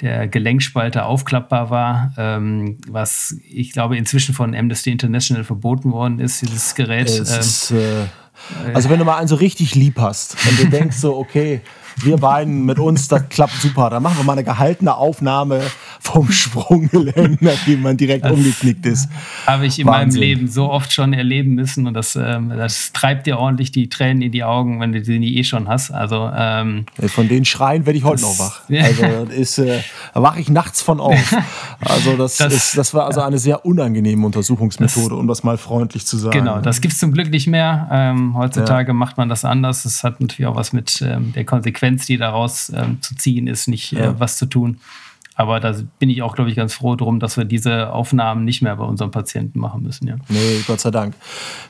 der Gelenkspalter aufklappbar war, ähm, was ich glaube inzwischen von Amnesty International verboten worden ist, dieses Gerät. Ist, ähm, äh, also wenn du mal einen so richtig lieb hast und du denkst so, okay, wir beiden mit uns, das klappt super. Dann machen wir mal eine gehaltene Aufnahme vom Sprunggelenk, nachdem man direkt das umgeknickt ist. Habe ich in Wahnsinn. meinem Leben so oft schon erleben müssen und das, ähm, das treibt dir ordentlich die Tränen in die Augen, wenn du sie nie eh schon hast. Also, ähm, von den Schreien werde ich heute noch wach. Also das ist, äh, da wache ich nachts von auf. Also das, das, ist, das war also eine sehr unangenehme Untersuchungsmethode, das, um das mal freundlich zu sagen. Genau, das gibt es zum Glück nicht mehr. Ähm, heutzutage ja. macht man das anders. Das hat natürlich auch was mit ähm, der Konsequenz, die daraus ähm, zu ziehen ist, nicht äh, ja. was zu tun. Aber da bin ich auch, glaube ich, ganz froh drum, dass wir diese Aufnahmen nicht mehr bei unseren Patienten machen müssen. Ja. Nee, Gott sei Dank.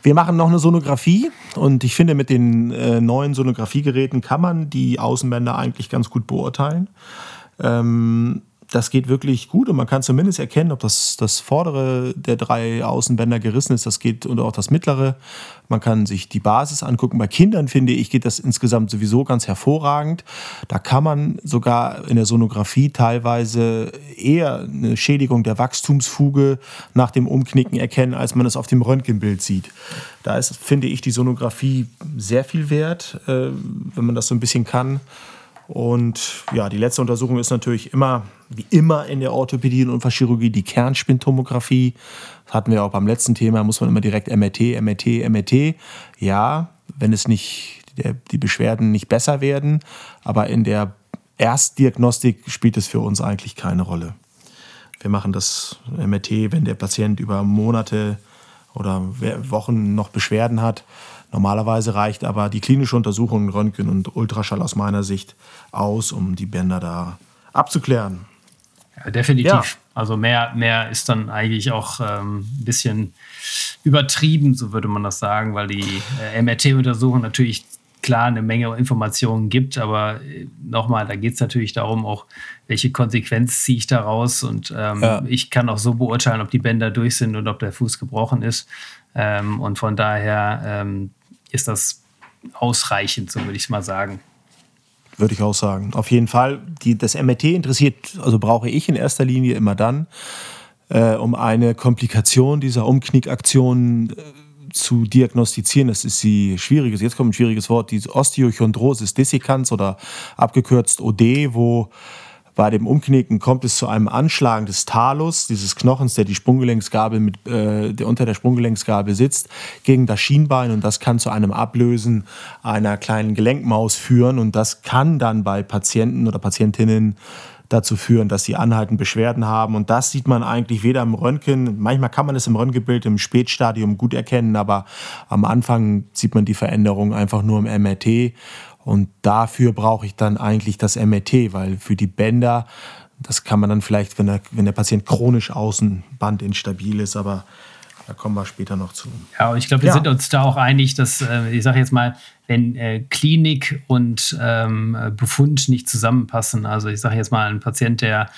Wir machen noch eine Sonographie und ich finde, mit den äh, neuen Sonographiegeräten kann man die Außenbänder eigentlich ganz gut beurteilen. Ähm, das geht wirklich gut und man kann zumindest erkennen, ob das, das vordere der drei Außenbänder gerissen ist. Das geht und auch das mittlere. Man kann sich die Basis angucken. Bei Kindern finde ich, geht das insgesamt sowieso ganz hervorragend. Da kann man sogar in der Sonographie teilweise eher eine Schädigung der Wachstumsfuge nach dem Umknicken erkennen, als man es auf dem Röntgenbild sieht. Da ist, finde ich, die Sonographie sehr viel wert, äh, wenn man das so ein bisschen kann. Und ja, die letzte Untersuchung ist natürlich immer, wie immer in der Orthopädie und Unfallchirurgie, die Kernspintomographie. Das hatten wir auch beim letzten Thema, muss man immer direkt MRT, MRT, MRT. Ja, wenn es nicht, die Beschwerden nicht besser werden, aber in der Erstdiagnostik spielt es für uns eigentlich keine Rolle. Wir machen das MRT, wenn der Patient über Monate oder Wochen noch Beschwerden hat Normalerweise reicht aber die klinische Untersuchung, Röntgen und Ultraschall aus meiner Sicht aus, um die Bänder da abzuklären. Ja, definitiv. Ja. Also mehr, mehr ist dann eigentlich auch ähm, ein bisschen übertrieben, so würde man das sagen, weil die äh, MRT-Untersuchung natürlich klar eine Menge Informationen gibt, aber äh, nochmal, da geht es natürlich darum, auch welche Konsequenz ziehe ich daraus und ähm, ja. ich kann auch so beurteilen, ob die Bänder durch sind und ob der Fuß gebrochen ist. Ähm, und von daher ähm, ist das ausreichend, so würde ich mal sagen. Würde ich auch sagen. Auf jeden Fall. Die, das MRT interessiert, also brauche ich in erster Linie immer dann, äh, um eine Komplikation dieser Umknickaktion äh, zu diagnostizieren. Das ist die schwierige, jetzt kommt ein schwieriges Wort, die Osteochondrosis dissecans oder abgekürzt OD, wo bei dem Umknicken kommt es zu einem Anschlagen des Talus, dieses Knochens, der die Sprunggelenksgabel mit, äh, der unter der Sprunggelenksgabel sitzt, gegen das Schienbein und das kann zu einem Ablösen einer kleinen Gelenkmaus führen und das kann dann bei Patienten oder Patientinnen dazu führen, dass sie anhaltend Beschwerden haben. Und das sieht man eigentlich weder im Röntgen, manchmal kann man es im Röntgenbild im Spätstadium gut erkennen, aber am Anfang sieht man die Veränderung einfach nur im MRT. Und dafür brauche ich dann eigentlich das MRT, weil für die Bänder, das kann man dann vielleicht, wenn der, wenn der Patient chronisch außenband instabil ist, aber da kommen wir später noch zu. Ja, und ich glaube, wir ja. sind uns da auch einig, dass, äh, ich sage jetzt mal, wenn äh, Klinik und ähm, Befund nicht zusammenpassen, also ich sage jetzt mal, ein Patient, der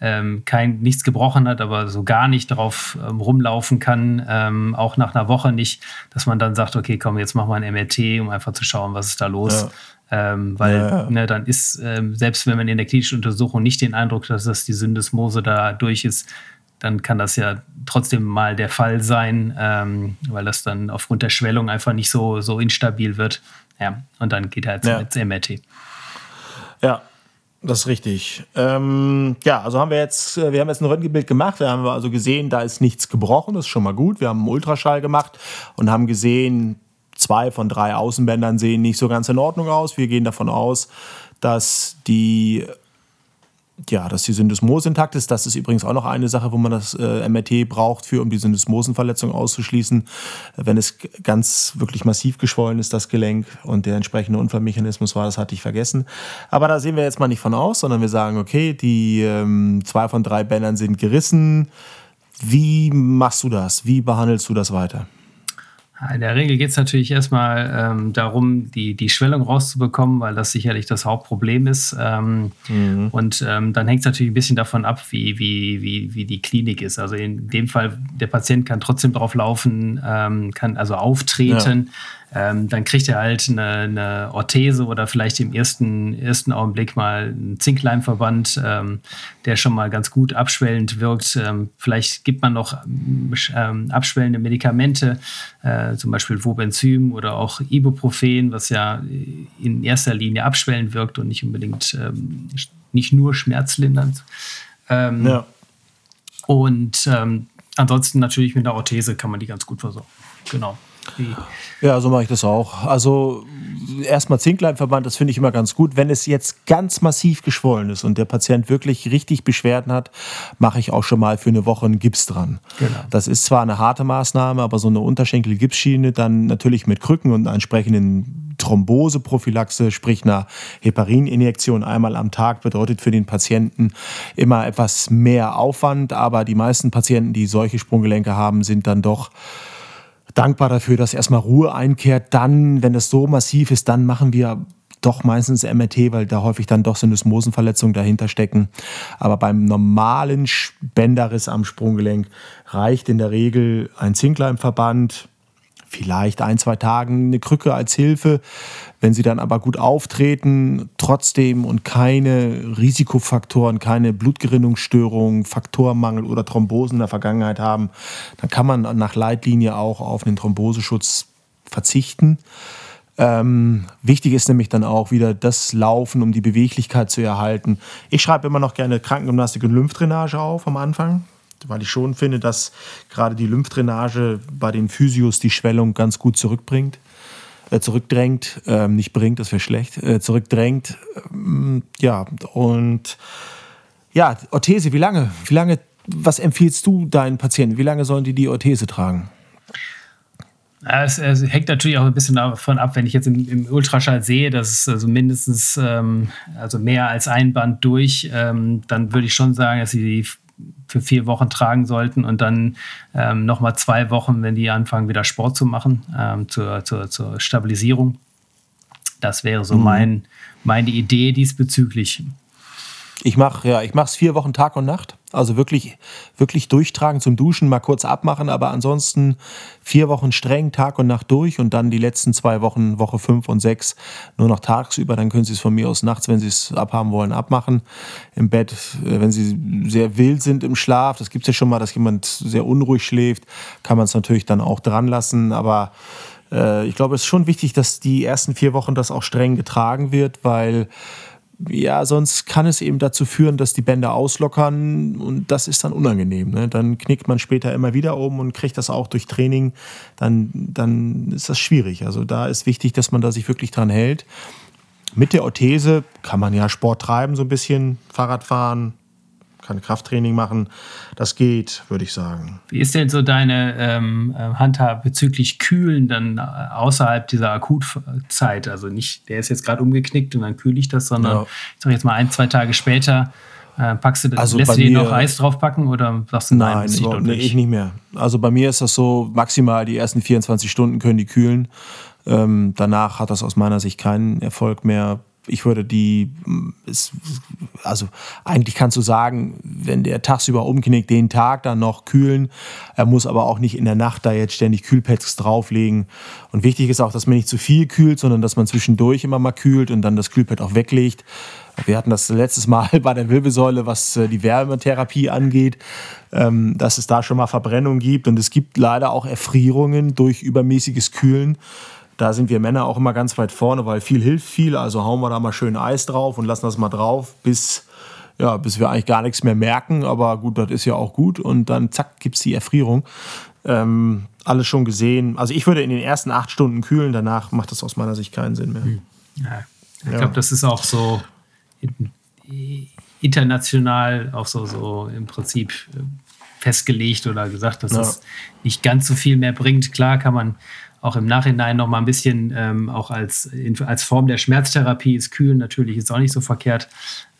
ähm, kein, nichts gebrochen hat, aber so gar nicht drauf ähm, rumlaufen kann, ähm, auch nach einer Woche nicht, dass man dann sagt, okay, komm, jetzt machen wir ein MRT, um einfach zu schauen, was ist da los. Ähm, weil ja. ne, dann ist, ähm, selbst wenn man in der klinischen Untersuchung nicht den Eindruck hat, dass die Syndesmose da durch ist, dann kann das ja trotzdem mal der Fall sein, ähm, weil das dann aufgrund der Schwellung einfach nicht so, so instabil wird. Ja, und dann geht halt ja. ins MRT. Ja, das ist richtig. Ähm, ja, also haben wir jetzt, äh, wir haben jetzt ein Röntgenbild gemacht. Wir haben also gesehen, da ist nichts gebrochen. Das ist schon mal gut. Wir haben einen Ultraschall gemacht und haben gesehen, zwei von drei Außenbändern sehen nicht so ganz in Ordnung aus. Wir gehen davon aus, dass die ja, dass die Syndesmose intakt ist. Das ist übrigens auch noch eine Sache, wo man das äh, MRT braucht, für, um die Syndesmosenverletzung auszuschließen. Wenn es ganz wirklich massiv geschwollen ist, das Gelenk und der entsprechende Unfallmechanismus war, das hatte ich vergessen. Aber da sehen wir jetzt mal nicht von aus, sondern wir sagen, okay, die ähm, zwei von drei Bändern sind gerissen. Wie machst du das? Wie behandelst du das weiter? In der Regel geht es natürlich erstmal ähm, darum, die, die Schwellung rauszubekommen, weil das sicherlich das Hauptproblem ist. Ähm, mhm. Und ähm, dann hängt es natürlich ein bisschen davon ab, wie, wie, wie, wie die Klinik ist. Also in dem Fall, der Patient kann trotzdem drauf laufen, ähm, kann also auftreten. Ähm, dann kriegt er halt eine, eine, Orthese oder vielleicht im ersten, ersten Augenblick mal einen Zinkleimverband, ähm, der schon mal ganz gut abschwellend wirkt. Ähm, vielleicht gibt man noch ähm, abschwellende Medikamente, äh, zum Beispiel Wobenzym oder auch Ibuprofen, was ja in erster Linie abschwellend wirkt und nicht unbedingt ähm, nicht nur schmerzlindernd. Ähm, ja. Und ansonsten natürlich mit einer Orthese kann man die ganz gut versorgen. Genau. Ja, so mache ich das auch. Also erstmal Zinkleimverband, das finde ich immer ganz gut. Wenn es jetzt ganz massiv geschwollen ist und der Patient wirklich richtig Beschwerden hat, mache ich auch schon mal für eine Woche einen Gips dran. Genau. Das ist zwar eine harte Maßnahme, aber so eine Unterschenkel-Gipsschiene dann natürlich mit Krücken und entsprechenden Thromboseprophylaxe, sprich einer Heparininjektion einmal am Tag, bedeutet für den Patienten immer etwas mehr Aufwand. Aber die meisten Patienten, die solche Sprunggelenke haben, sind dann doch dankbar dafür, dass erstmal Ruhe einkehrt. Dann, wenn es so massiv ist, dann machen wir doch meistens MRT, weil da häufig dann doch Syndesmosenverletzungen dahinter stecken. Aber beim normalen Bänderriss am Sprunggelenk reicht in der Regel ein Zinkleimverband, vielleicht ein, zwei Tagen eine Krücke als Hilfe. Wenn sie dann aber gut auftreten, trotzdem und keine Risikofaktoren, keine Blutgerinnungsstörungen, Faktormangel oder Thrombosen in der Vergangenheit haben, dann kann man nach Leitlinie auch auf den Thromboseschutz verzichten. Ähm, wichtig ist nämlich dann auch wieder das Laufen, um die Beweglichkeit zu erhalten. Ich schreibe immer noch gerne Krankengymnastik und Lymphdrainage auf am Anfang weil ich schon finde, dass gerade die Lymphdrainage bei den Physios die Schwellung ganz gut zurückbringt, zurückdrängt, äh, nicht bringt, das wäre schlecht, äh, zurückdrängt. Ähm, ja, und ja, Orthese, wie lange? Wie lange, was empfiehlst du deinen Patienten? Wie lange sollen die die Orthese tragen? Es, es, hängt natürlich auch ein bisschen davon ab, wenn ich jetzt im, im Ultraschall sehe, dass es also mindestens ähm, also mehr als ein Band durch, ähm, dann würde ich schon sagen, dass sie die für vier Wochen tragen sollten und dann ähm, nochmal zwei Wochen, wenn die anfangen, wieder Sport zu machen, ähm, zur, zur, zur Stabilisierung. Das wäre so mhm. mein, meine Idee diesbezüglich. Ich mache ja, ich mache es vier Wochen Tag und Nacht. Also wirklich, wirklich durchtragen zum Duschen, mal kurz abmachen, aber ansonsten vier Wochen streng Tag und Nacht durch und dann die letzten zwei Wochen, Woche fünf und sechs, nur noch tagsüber. Dann können Sie es von mir aus nachts, wenn Sie es abhaben wollen, abmachen. Im Bett, äh, wenn Sie sehr wild sind im Schlaf, das gibt es ja schon mal, dass jemand sehr unruhig schläft, kann man es natürlich dann auch dran lassen. Aber äh, ich glaube, es ist schon wichtig, dass die ersten vier Wochen das auch streng getragen wird, weil ja, sonst kann es eben dazu führen, dass die Bänder auslockern und das ist dann unangenehm. Ne? Dann knickt man später immer wieder um und kriegt das auch durch Training. Dann, dann ist das schwierig. Also da ist wichtig, dass man da sich wirklich dran hält. Mit der Orthese kann man ja Sport treiben, so ein bisschen Fahrrad fahren, kann Krafttraining machen. Das geht, würde ich sagen. Wie ist denn so deine ähm, äh, Handhabe bezüglich Kühlen dann äh, außerhalb dieser Akutzeit? Also nicht, der ist jetzt gerade umgeknickt und dann kühle ich das, sondern ja. ich sage jetzt mal ein, zwei Tage später. Äh, packst du das, also lässt du dir noch Eis draufpacken oder sagst du nein? Nein, überhaupt nicht, ich nicht mehr. Also bei mir ist das so, maximal die ersten 24 Stunden können die kühlen. Ähm, danach hat das aus meiner Sicht keinen Erfolg mehr ich würde die, also eigentlich kannst du sagen, wenn der tagsüber umknickt, den Tag dann noch kühlen. Er muss aber auch nicht in der Nacht da jetzt ständig Kühlpads drauflegen. Und wichtig ist auch, dass man nicht zu viel kühlt, sondern dass man zwischendurch immer mal kühlt und dann das Kühlpad auch weglegt. Wir hatten das letztes Mal bei der Wirbelsäule, was äh, die Wärmetherapie angeht, ähm, dass es da schon mal Verbrennung gibt. Und es gibt leider auch Erfrierungen durch übermäßiges Kühlen. Da sind wir Männer auch immer ganz weit vorne, weil viel hilft viel. Also hauen wir da mal schön Eis drauf und lassen das mal drauf, bis, ja, bis wir eigentlich gar nichts mehr merken. Aber gut, das ist ja auch gut. Und dann zack, gibt es die Erfrierung. Ähm, alles schon gesehen. Also ich würde in den ersten acht Stunden kühlen, danach macht das aus meiner Sicht keinen Sinn mehr. Hm. Ja, ich ja. glaube, das ist auch so international auch so, so im Prinzip äh, festgelegt oder gesagt, dass ja. es nicht ganz so viel mehr bringt. Klar kann man auch im Nachhinein noch mal ein bisschen ähm, auch als, in, als Form der Schmerztherapie ist Kühlen natürlich ist auch nicht so verkehrt.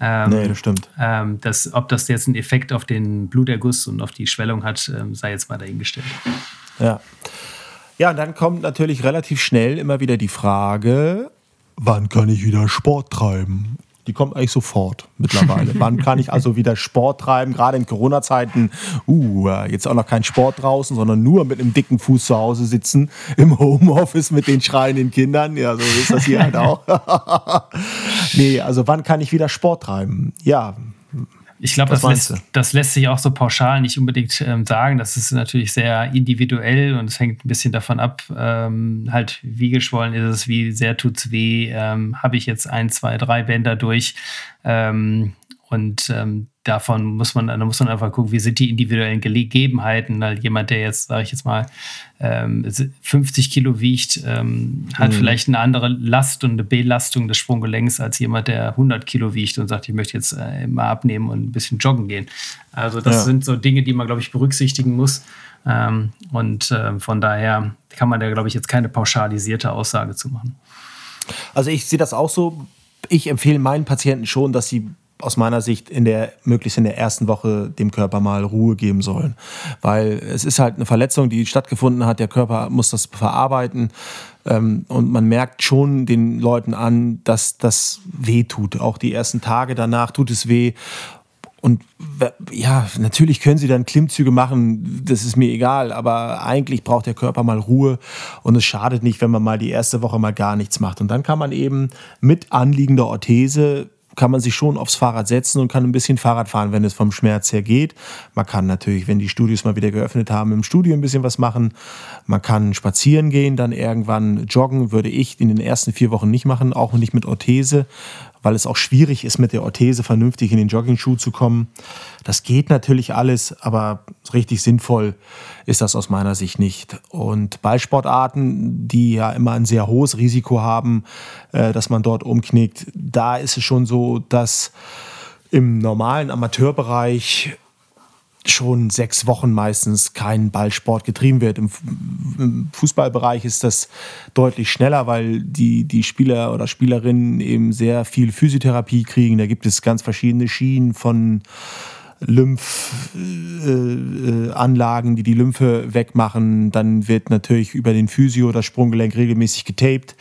Ähm, nee, das stimmt. Ähm, das, ob das jetzt einen Effekt auf den Bluterguss und auf die Schwellung hat, ähm, sei jetzt mal dahingestellt. Ja. Ja, und dann kommt natürlich relativ schnell immer wieder die Frage, wann kann ich wieder Sport treiben? Die kommt eigentlich sofort mittlerweile. Wann kann ich also wieder Sport treiben? Gerade in Corona-Zeiten, uh, jetzt auch noch kein Sport draußen, sondern nur mit einem dicken Fuß zu Hause sitzen, im Homeoffice mit den schreienden Kindern. Ja, so ist das hier halt auch. nee, also wann kann ich wieder Sport treiben? Ja, ich glaube, das, lässt, das lässt sich auch so pauschal nicht unbedingt ähm, sagen. Das ist natürlich sehr individuell und es hängt ein bisschen davon ab, ähm, halt wie geschwollen ist es, wie sehr tut es weh, ähm, habe ich jetzt ein, zwei, drei Bänder durch. Und ähm, davon muss man, da muss man einfach gucken, wie sind die individuellen Gegebenheiten. Weil jemand, der jetzt, sage ich jetzt mal, ähm, 50 Kilo wiegt, ähm, hat mhm. vielleicht eine andere Last und eine Belastung des Sprunggelenks als jemand, der 100 Kilo wiegt und sagt, ich möchte jetzt äh, mal abnehmen und ein bisschen joggen gehen. Also das ja. sind so Dinge, die man, glaube ich, berücksichtigen muss. Ähm, und äh, von daher kann man da, glaube ich, jetzt keine pauschalisierte Aussage zu machen. Also ich sehe das auch so. Ich empfehle meinen Patienten schon, dass sie aus meiner Sicht in der, möglichst in der ersten Woche dem Körper mal Ruhe geben sollen. Weil es ist halt eine Verletzung, die stattgefunden hat. Der Körper muss das verarbeiten. Ähm, und man merkt schon den Leuten an, dass das weh tut. Auch die ersten Tage danach tut es weh. Und ja, natürlich können sie dann Klimmzüge machen, das ist mir egal, aber eigentlich braucht der Körper mal Ruhe und es schadet nicht, wenn man mal die erste Woche mal gar nichts macht. Und dann kann man eben mit anliegender Orthese kann man sich schon aufs Fahrrad setzen und kann ein bisschen Fahrrad fahren, wenn es vom Schmerz her geht. Man kann natürlich, wenn die Studios mal wieder geöffnet haben, im Studio ein bisschen was machen. Man kann spazieren gehen, dann irgendwann joggen, würde ich in den ersten vier Wochen nicht machen, auch nicht mit Orthese, weil es auch schwierig ist, mit der Orthese vernünftig in den Jogging-Schuh zu kommen. Das geht natürlich alles, aber richtig sinnvoll ist das aus meiner Sicht nicht. Und Ballsportarten, die ja immer ein sehr hohes Risiko haben, äh, dass man dort umknickt, da ist es schon so, dass im normalen Amateurbereich schon sechs Wochen meistens kein Ballsport getrieben wird. Im, Fußballbereich ist das deutlich schneller, weil die, die Spieler oder Spielerinnen eben sehr viel Physiotherapie kriegen. Da gibt es ganz verschiedene Schienen von Lymphanlagen, äh, die die Lymphe wegmachen. Dann wird natürlich über den Physio das Sprunggelenk regelmäßig getaped.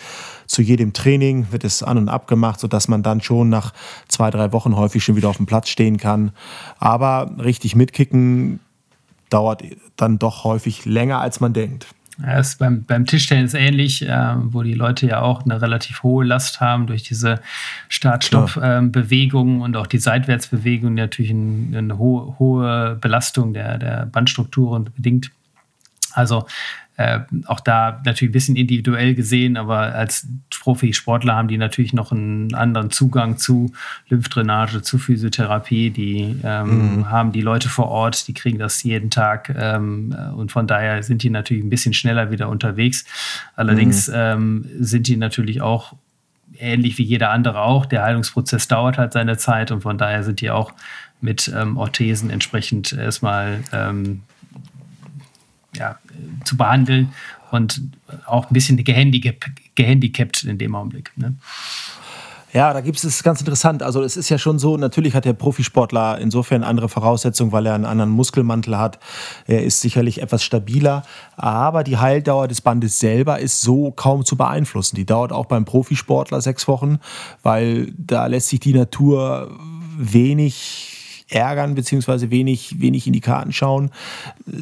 Zu jedem Training wird es an und ab gemacht, sodass man dann schon nach zwei, drei Wochen häufig schon wieder auf dem Platz stehen kann. Aber richtig mitkicken dauert dann doch häufig länger, als man denkt. Ja, ist beim, beim Tischtennis ähnlich, äh, wo die Leute ja auch eine relativ hohe Last haben durch diese Start-Stopp-Bewegung ähm, und auch die Seitwärtsbewegung, die natürlich ein, eine hohe, hohe Belastung der, der Bandstrukturen bedingt. Also äh, auch da natürlich ein bisschen individuell gesehen, aber als Profisportler haben die natürlich noch einen anderen Zugang zu Lymphdrainage, zu Physiotherapie. Die ähm, mhm. haben die Leute vor Ort, die kriegen das jeden Tag ähm, und von daher sind die natürlich ein bisschen schneller wieder unterwegs. Allerdings mhm. ähm, sind die natürlich auch ähnlich wie jeder andere auch. Der Heilungsprozess dauert halt seine Zeit und von daher sind die auch mit ähm, Orthesen entsprechend erstmal ähm, ja, zu behandeln und auch ein bisschen gehandicapt, gehandicapt in dem Augenblick. Ne? Ja, da gibt es ganz interessant. Also es ist ja schon so, natürlich hat der Profisportler insofern andere Voraussetzungen, weil er einen anderen Muskelmantel hat. Er ist sicherlich etwas stabiler, aber die Heildauer des Bandes selber ist so kaum zu beeinflussen. Die dauert auch beim Profisportler sechs Wochen, weil da lässt sich die Natur wenig ärgern, beziehungsweise wenig, wenig in die Karten schauen.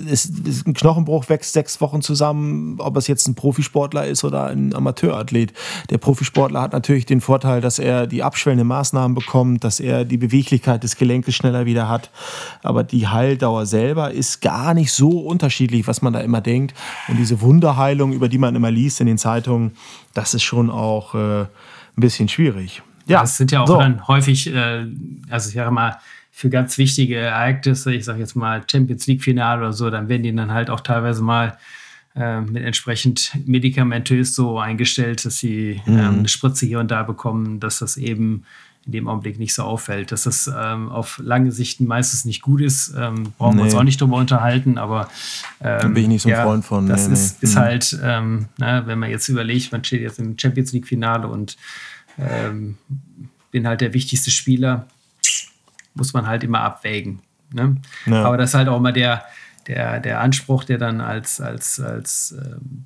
Es, es, ein Knochenbruch wächst sechs Wochen zusammen, ob es jetzt ein Profisportler ist oder ein Amateurathlet. Der Profisportler hat natürlich den Vorteil, dass er die abschwellenden Maßnahmen bekommt, dass er die Beweglichkeit des Gelenkes schneller wieder hat. Aber die Heildauer selber ist gar nicht so unterschiedlich, was man da immer denkt. Und diese Wunderheilung, über die man immer liest in den Zeitungen, das ist schon auch äh, ein bisschen schwierig. Ja, das sind ja auch so. dann häufig, äh, also ich sage mal, für ganz wichtige Ereignisse, ich sage jetzt mal Champions League-Finale oder so, dann werden die dann halt auch teilweise mal äh, mit entsprechend medikamentös so eingestellt, dass sie mhm. ähm, eine Spritze hier und da bekommen, dass das eben in dem Augenblick nicht so auffällt. Dass das ähm, auf lange Sicht meistens nicht gut ist, ähm, brauchen nee. wir uns auch nicht drüber unterhalten, aber ähm, bin ich nicht so ein ja, Freund von. Das nee, ist, nee. ist mhm. halt, ähm, na, ne, wenn man jetzt überlegt, man steht jetzt im Champions League-Finale und ähm, bin halt der wichtigste Spieler, muss man halt immer abwägen. Ne? Ja. Aber das ist halt auch immer der, der, der Anspruch, der dann als, als, als ähm,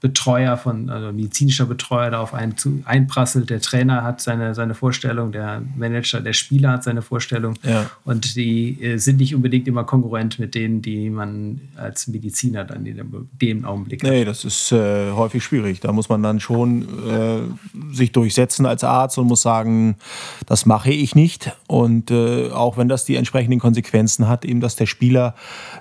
Betreuer von, also medizinischer Betreuer da auf einen zu, einprasselt. Der Trainer hat seine, seine Vorstellung, der Manager, der Spieler hat seine Vorstellung. Ja. Und die äh, sind nicht unbedingt immer kongruent mit denen, die man als Mediziner dann in dem, dem Augenblick hat. Nee, das ist äh, häufig schwierig. Da muss man dann schon äh, sich durchsetzen als Arzt und muss sagen, das mache ich nicht. Und äh, auch wenn das die entsprechenden Konsequenzen hat, eben, dass der Spieler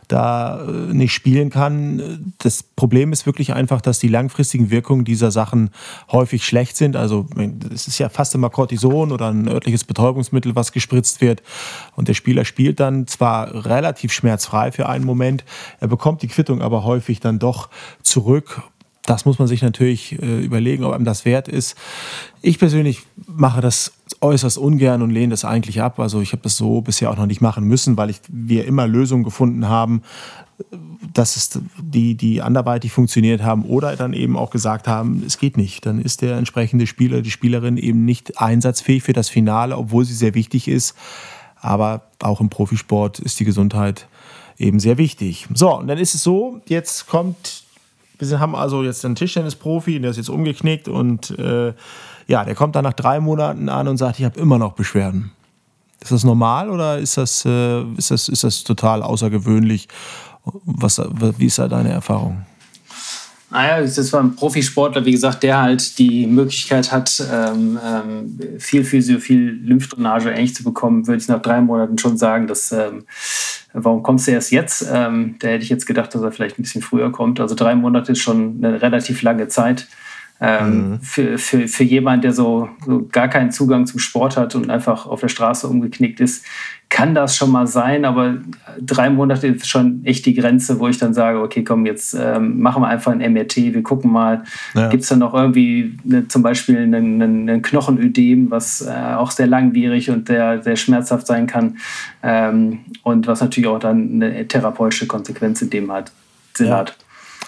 da äh, nicht spielen kann. Das Problem ist wirklich einfach, dass die langfristigen Wirkungen dieser Sachen häufig schlecht sind. Also es ist ja fast immer Cortison oder ein örtliches Betäubungsmittel, was gespritzt wird. Und der Spieler spielt dann zwar relativ schmerzfrei für einen Moment, er bekommt die Quittung aber häufig dann doch zurück das muss man sich natürlich äh, überlegen, ob einem das wert ist. Ich persönlich mache das äußerst ungern und lehne das eigentlich ab. Also ich habe das so bisher auch noch nicht machen müssen, weil ich, wir immer Lösungen gefunden haben, dass es die, die anderweitig funktioniert haben oder dann eben auch gesagt haben, es geht nicht. Dann ist der entsprechende Spieler, die Spielerin eben nicht einsatzfähig für das Finale, obwohl sie sehr wichtig ist. Aber auch im Profisport ist die Gesundheit eben sehr wichtig. So, und dann ist es so, jetzt kommt wir haben also jetzt einen Tischtennisprofi, der ist jetzt umgeknickt und äh, ja, der kommt dann nach drei Monaten an und sagt, ich habe immer noch Beschwerden. Ist das normal oder ist das, äh, ist das, ist das total außergewöhnlich? Was, wie ist da deine Erfahrung? Naja, das war ein Profisportler, wie gesagt, der halt die Möglichkeit hat, ähm, ähm, viel Physio, viel Lymphdrainage eigentlich zu bekommen, würde ich nach drei Monaten schon sagen, dass ähm, warum kommst du erst jetzt? Ähm, da hätte ich jetzt gedacht, dass er vielleicht ein bisschen früher kommt. Also drei Monate ist schon eine relativ lange Zeit. Ähm, mhm. für, für, für jemand, der so, so, gar keinen Zugang zum Sport hat und einfach auf der Straße umgeknickt ist, kann das schon mal sein, aber drei Monate ist schon echt die Grenze, wo ich dann sage, okay, komm, jetzt ähm, machen wir einfach ein MRT, wir gucken mal, ja. gibt es da noch irgendwie eine, zum Beispiel einen, einen Knochenödem, was äh, auch sehr langwierig und sehr, sehr schmerzhaft sein kann ähm, und was natürlich auch dann eine therapeutische Konsequenz in dem hat, Sinn ja. hat.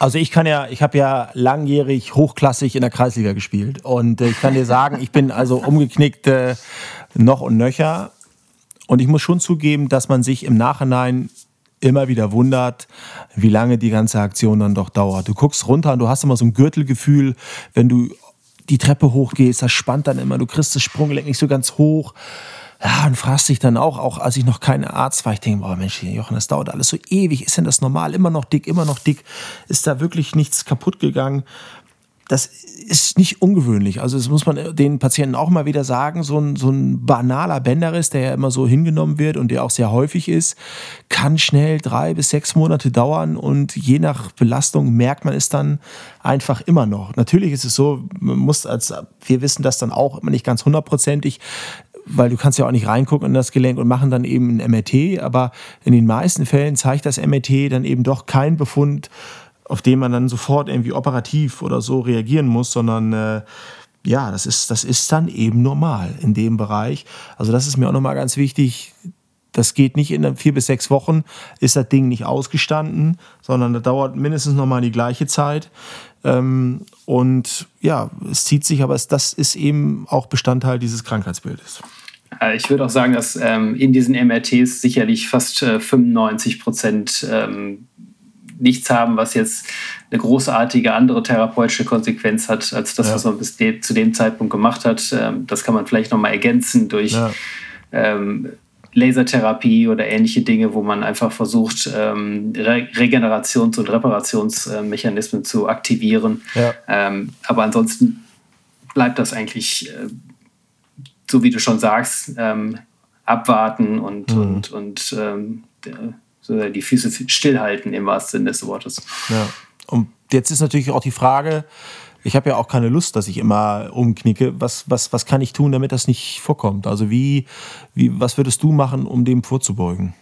Also ich kann ja, ich habe ja langjährig hochklassig in der Kreisliga gespielt und äh, ich kann dir sagen, ich bin also umgeknickt äh, noch und nöcher. Und ich muss schon zugeben, dass man sich im Nachhinein immer wieder wundert, wie lange die ganze Aktion dann doch dauert. Du guckst runter und du hast immer so ein Gürtelgefühl, wenn du die Treppe hochgehst, das spannt dann immer, du kriegst das Sprunggelenk nicht so ganz hoch. Ja, und fragst dich dann auch, auch als ich noch kein Arzt war, ich denke, boah Mensch, Jochen, das dauert alles so ewig. Ist denn das normal? Immer noch dick, immer noch dick. Ist da wirklich nichts kaputt gegangen? Das ist nicht ungewöhnlich. Also das muss man den Patienten auch mal wieder sagen. So ein, so ein banaler Bänderriss, der ja immer so hingenommen wird und der auch sehr häufig ist, kann schnell drei bis sechs Monate dauern und je nach Belastung merkt man es dann einfach immer noch. Natürlich ist es so, man muss als, wir wissen das dann auch immer nicht ganz hundertprozentig, weil du kannst ja auch nicht reingucken in das Gelenk und machen dann eben ein MRT, aber in den meisten Fällen zeigt das MRT dann eben doch keinen Befund, auf den man dann sofort irgendwie operativ oder so reagieren muss, sondern äh, ja, das ist, das ist dann eben normal in dem Bereich. Also das ist mir auch nochmal ganz wichtig. Das geht nicht in vier bis sechs Wochen, ist das Ding nicht ausgestanden, sondern das dauert mindestens nochmal die gleiche Zeit. Ähm, und ja, es zieht sich, aber es, das ist eben auch Bestandteil dieses Krankheitsbildes. Äh, ich würde auch sagen, dass ähm, in diesen MRTs sicherlich fast äh, 95 Prozent ähm, nichts haben, was jetzt eine großartige andere therapeutische Konsequenz hat, als das, ja. was man bis de zu dem Zeitpunkt gemacht hat. Ähm, das kann man vielleicht nochmal ergänzen durch ja. ähm, Lasertherapie oder ähnliche Dinge, wo man einfach versucht, ähm, Re Regenerations- und Reparationsmechanismen zu aktivieren. Ja. Ähm, aber ansonsten bleibt das eigentlich, äh, so wie du schon sagst, ähm, abwarten und, mhm. und, und ähm, so die Füße stillhalten im wahrsten Sinne des Wortes. Ja. Und jetzt ist natürlich auch die Frage, ich habe ja auch keine Lust, dass ich immer umknicke. Was, was, was kann ich tun, damit das nicht vorkommt? Also wie, wie, was würdest du machen, um dem vorzubeugen?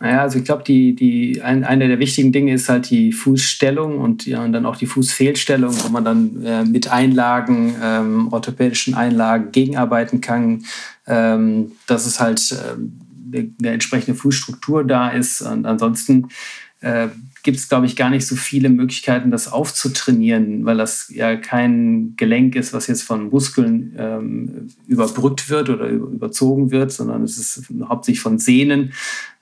Naja, also ich glaube, die, die, ein, eine der wichtigen Dinge ist halt die Fußstellung und, ja, und dann auch die Fußfehlstellung, wo man dann äh, mit Einlagen, ähm, orthopädischen Einlagen gegenarbeiten kann. Ähm, dass es halt äh, eine entsprechende Fußstruktur da ist. Und ansonsten äh, gibt es, glaube ich, gar nicht so viele Möglichkeiten, das aufzutrainieren, weil das ja kein Gelenk ist, was jetzt von Muskeln ähm, überbrückt wird oder überzogen wird, sondern es ist hauptsächlich von Sehnen.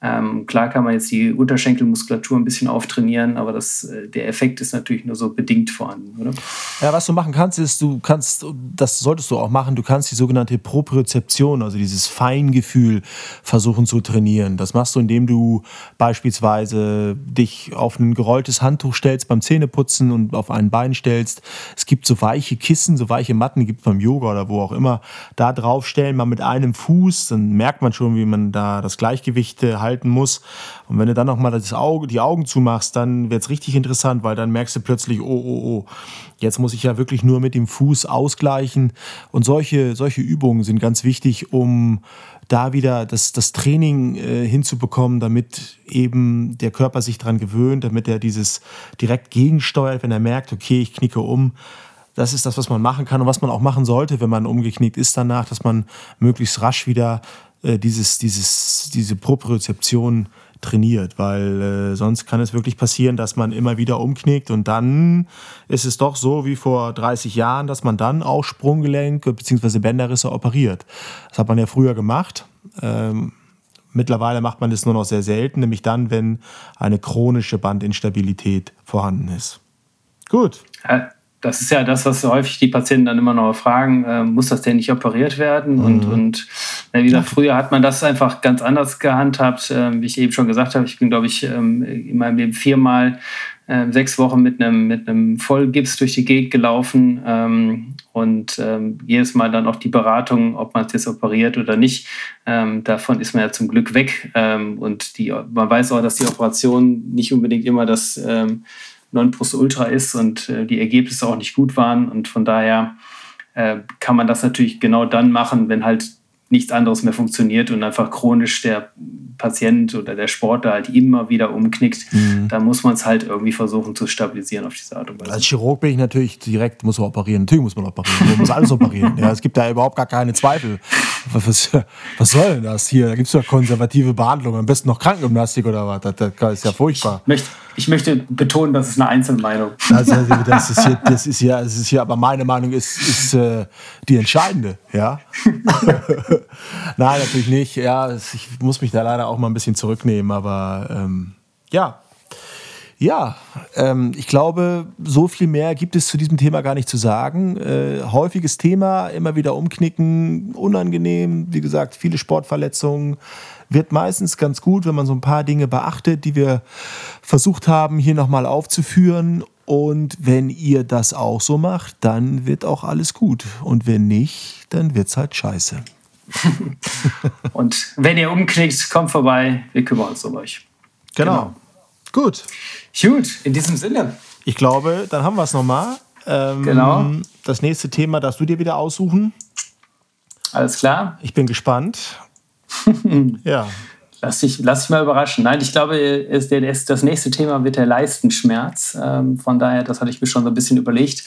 Ähm, klar kann man jetzt die Unterschenkelmuskulatur ein bisschen auftrainieren, aber das, äh, der Effekt ist natürlich nur so bedingt vorhanden, oder? Ja, was du machen kannst, ist, du kannst, das solltest du auch machen, du kannst die sogenannte Propriozeption, also dieses Feingefühl, versuchen zu trainieren. Das machst du, indem du beispielsweise dich auf ein gerolltes Handtuch stellst beim Zähneputzen und auf ein Bein stellst. Es gibt so weiche Kissen, so weiche Matten, die gibt es beim Yoga oder wo auch immer. Da draufstellen, mal mit einem Fuß, dann merkt man schon, wie man da das Gleichgewicht äh, halten muss. Und wenn du dann nochmal das Auge, die Augen zumachst, dann wird es richtig interessant, weil dann merkst du plötzlich, oh, oh, oh, jetzt muss ich ja wirklich nur mit dem Fuß ausgleichen. Und solche, solche Übungen sind ganz wichtig, um da wieder das, das Training äh, hinzubekommen, damit eben der Körper sich daran gewöhnt, damit er dieses direkt gegensteuert, wenn er merkt, okay, ich knicke um. Das ist das, was man machen kann und was man auch machen sollte, wenn man umgeknickt ist danach, dass man möglichst rasch wieder äh, dieses, dieses, diese Propriozeption trainiert, weil äh, sonst kann es wirklich passieren, dass man immer wieder umknickt und dann ist es doch so wie vor 30 Jahren, dass man dann auch Sprunggelenke bzw. Bänderrisse operiert. Das hat man ja früher gemacht. Ähm, mittlerweile macht man das nur noch sehr selten, nämlich dann, wenn eine chronische Bandinstabilität vorhanden ist. Gut. Ja, das ist ja das, was häufig die Patienten dann immer noch fragen, äh, muss das denn nicht operiert werden? Mhm. Und, und wie gesagt, früher hat man das einfach ganz anders gehandhabt. Äh, wie ich eben schon gesagt habe, ich bin, glaube ich, ähm, in meinem Leben viermal äh, sechs Wochen mit einem, mit einem Vollgips durch die Gegend gelaufen ähm, und ähm, jedes Mal dann auch die Beratung, ob man es jetzt operiert oder nicht. Ähm, davon ist man ja zum Glück weg. Ähm, und die, man weiß auch, dass die Operation nicht unbedingt immer das ähm, Nonplusultra ist und äh, die Ergebnisse auch nicht gut waren. Und von daher äh, kann man das natürlich genau dann machen, wenn halt nichts anderes mehr funktioniert und einfach chronisch der Patient oder der Sportler halt immer wieder umknickt, mhm. dann muss man es halt irgendwie versuchen zu stabilisieren auf diese Art und Weise. Als Chirurg bin ich natürlich direkt, muss man operieren. Natürlich muss man operieren. Man muss alles operieren. Ja, es gibt da überhaupt gar keine Zweifel. Was, was soll denn das hier? Da gibt es doch konservative Behandlung. Am besten noch Krankengymnastik oder was. Das, das ist ja furchtbar. Ich möchte, ich möchte betonen, das ist eine Einzelmeinung. Also, das, ist hier, das ist hier, das ist hier, aber meine Meinung ist, ist äh, die entscheidende. Ja. Nein, natürlich nicht. Ja, ich muss mich da leider auch mal ein bisschen zurücknehmen, aber ähm, ja. Ja, ähm, ich glaube, so viel mehr gibt es zu diesem Thema gar nicht zu sagen. Äh, häufiges Thema, immer wieder umknicken, unangenehm, wie gesagt, viele Sportverletzungen. Wird meistens ganz gut, wenn man so ein paar Dinge beachtet, die wir versucht haben, hier nochmal aufzuführen. Und wenn ihr das auch so macht, dann wird auch alles gut. Und wenn nicht, dann wird es halt scheiße. und wenn ihr umknickt, kommt vorbei, wir kümmern uns um euch. Genau. genau. Gut. Gut, in diesem Sinne. Ich glaube, dann haben wir es nochmal. Ähm, genau. Das nächste Thema darfst du dir wieder aussuchen. Alles klar. Ich bin gespannt. ja. Lass dich, lass dich mal überraschen. Nein, ich glaube, das nächste Thema wird der Leistenschmerz. Ähm, von daher, das hatte ich mir schon so ein bisschen überlegt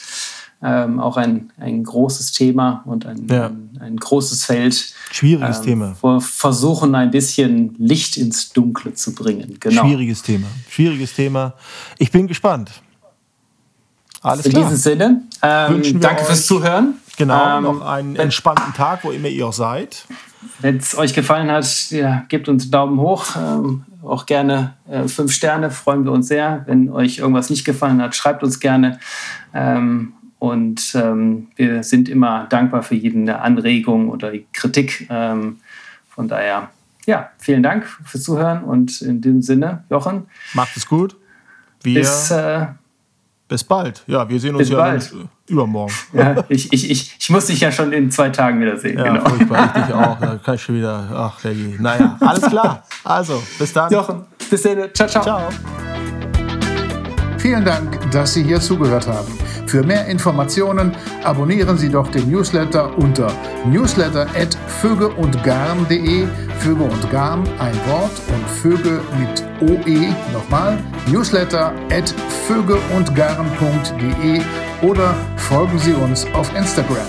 ähm, auch ein, ein großes Thema und ein, ja. ein, ein, großes Feld. Schwieriges ähm, Thema. Wir versuchen ein bisschen Licht ins Dunkle zu bringen. Genau. Schwieriges Thema. Schwieriges Thema. Ich bin gespannt. Alles In klar. diesem Sinne, ähm, danke fürs Zuhören. Genau, ähm, noch einen entspannten Tag, wo immer ihr auch seid. Wenn es euch gefallen hat, ja, gebt uns einen Daumen hoch. Ähm, auch gerne äh, fünf Sterne, freuen wir uns sehr. Wenn euch irgendwas nicht gefallen hat, schreibt uns gerne. Ähm, und ähm, wir sind immer dankbar für jede Anregung oder Kritik. Ähm, von daher, ja, vielen Dank fürs Zuhören und in diesem Sinne, Jochen. Macht es gut. Wir bis, äh, bis bald. Ja, wir sehen uns ja bald. übermorgen. Ja, ich, ich, ich, ich muss dich ja schon in zwei Tagen wiedersehen. Ja, genau. furchtbar. Ich dich auch. Da kann ich schon wieder. Ach, Leggy. Naja, alles klar. Also, bis dann. Jochen, bis dann. Ciao, ciao. Ciao. Vielen Dank, dass Sie hier zugehört haben. Für mehr Informationen abonnieren Sie doch den Newsletter unter newsletter.vögeundgarn.de Vögel und Garn ein Wort und Vögel mit OE nochmal newsletter.vögelundgarn.de oder folgen Sie uns auf Instagram.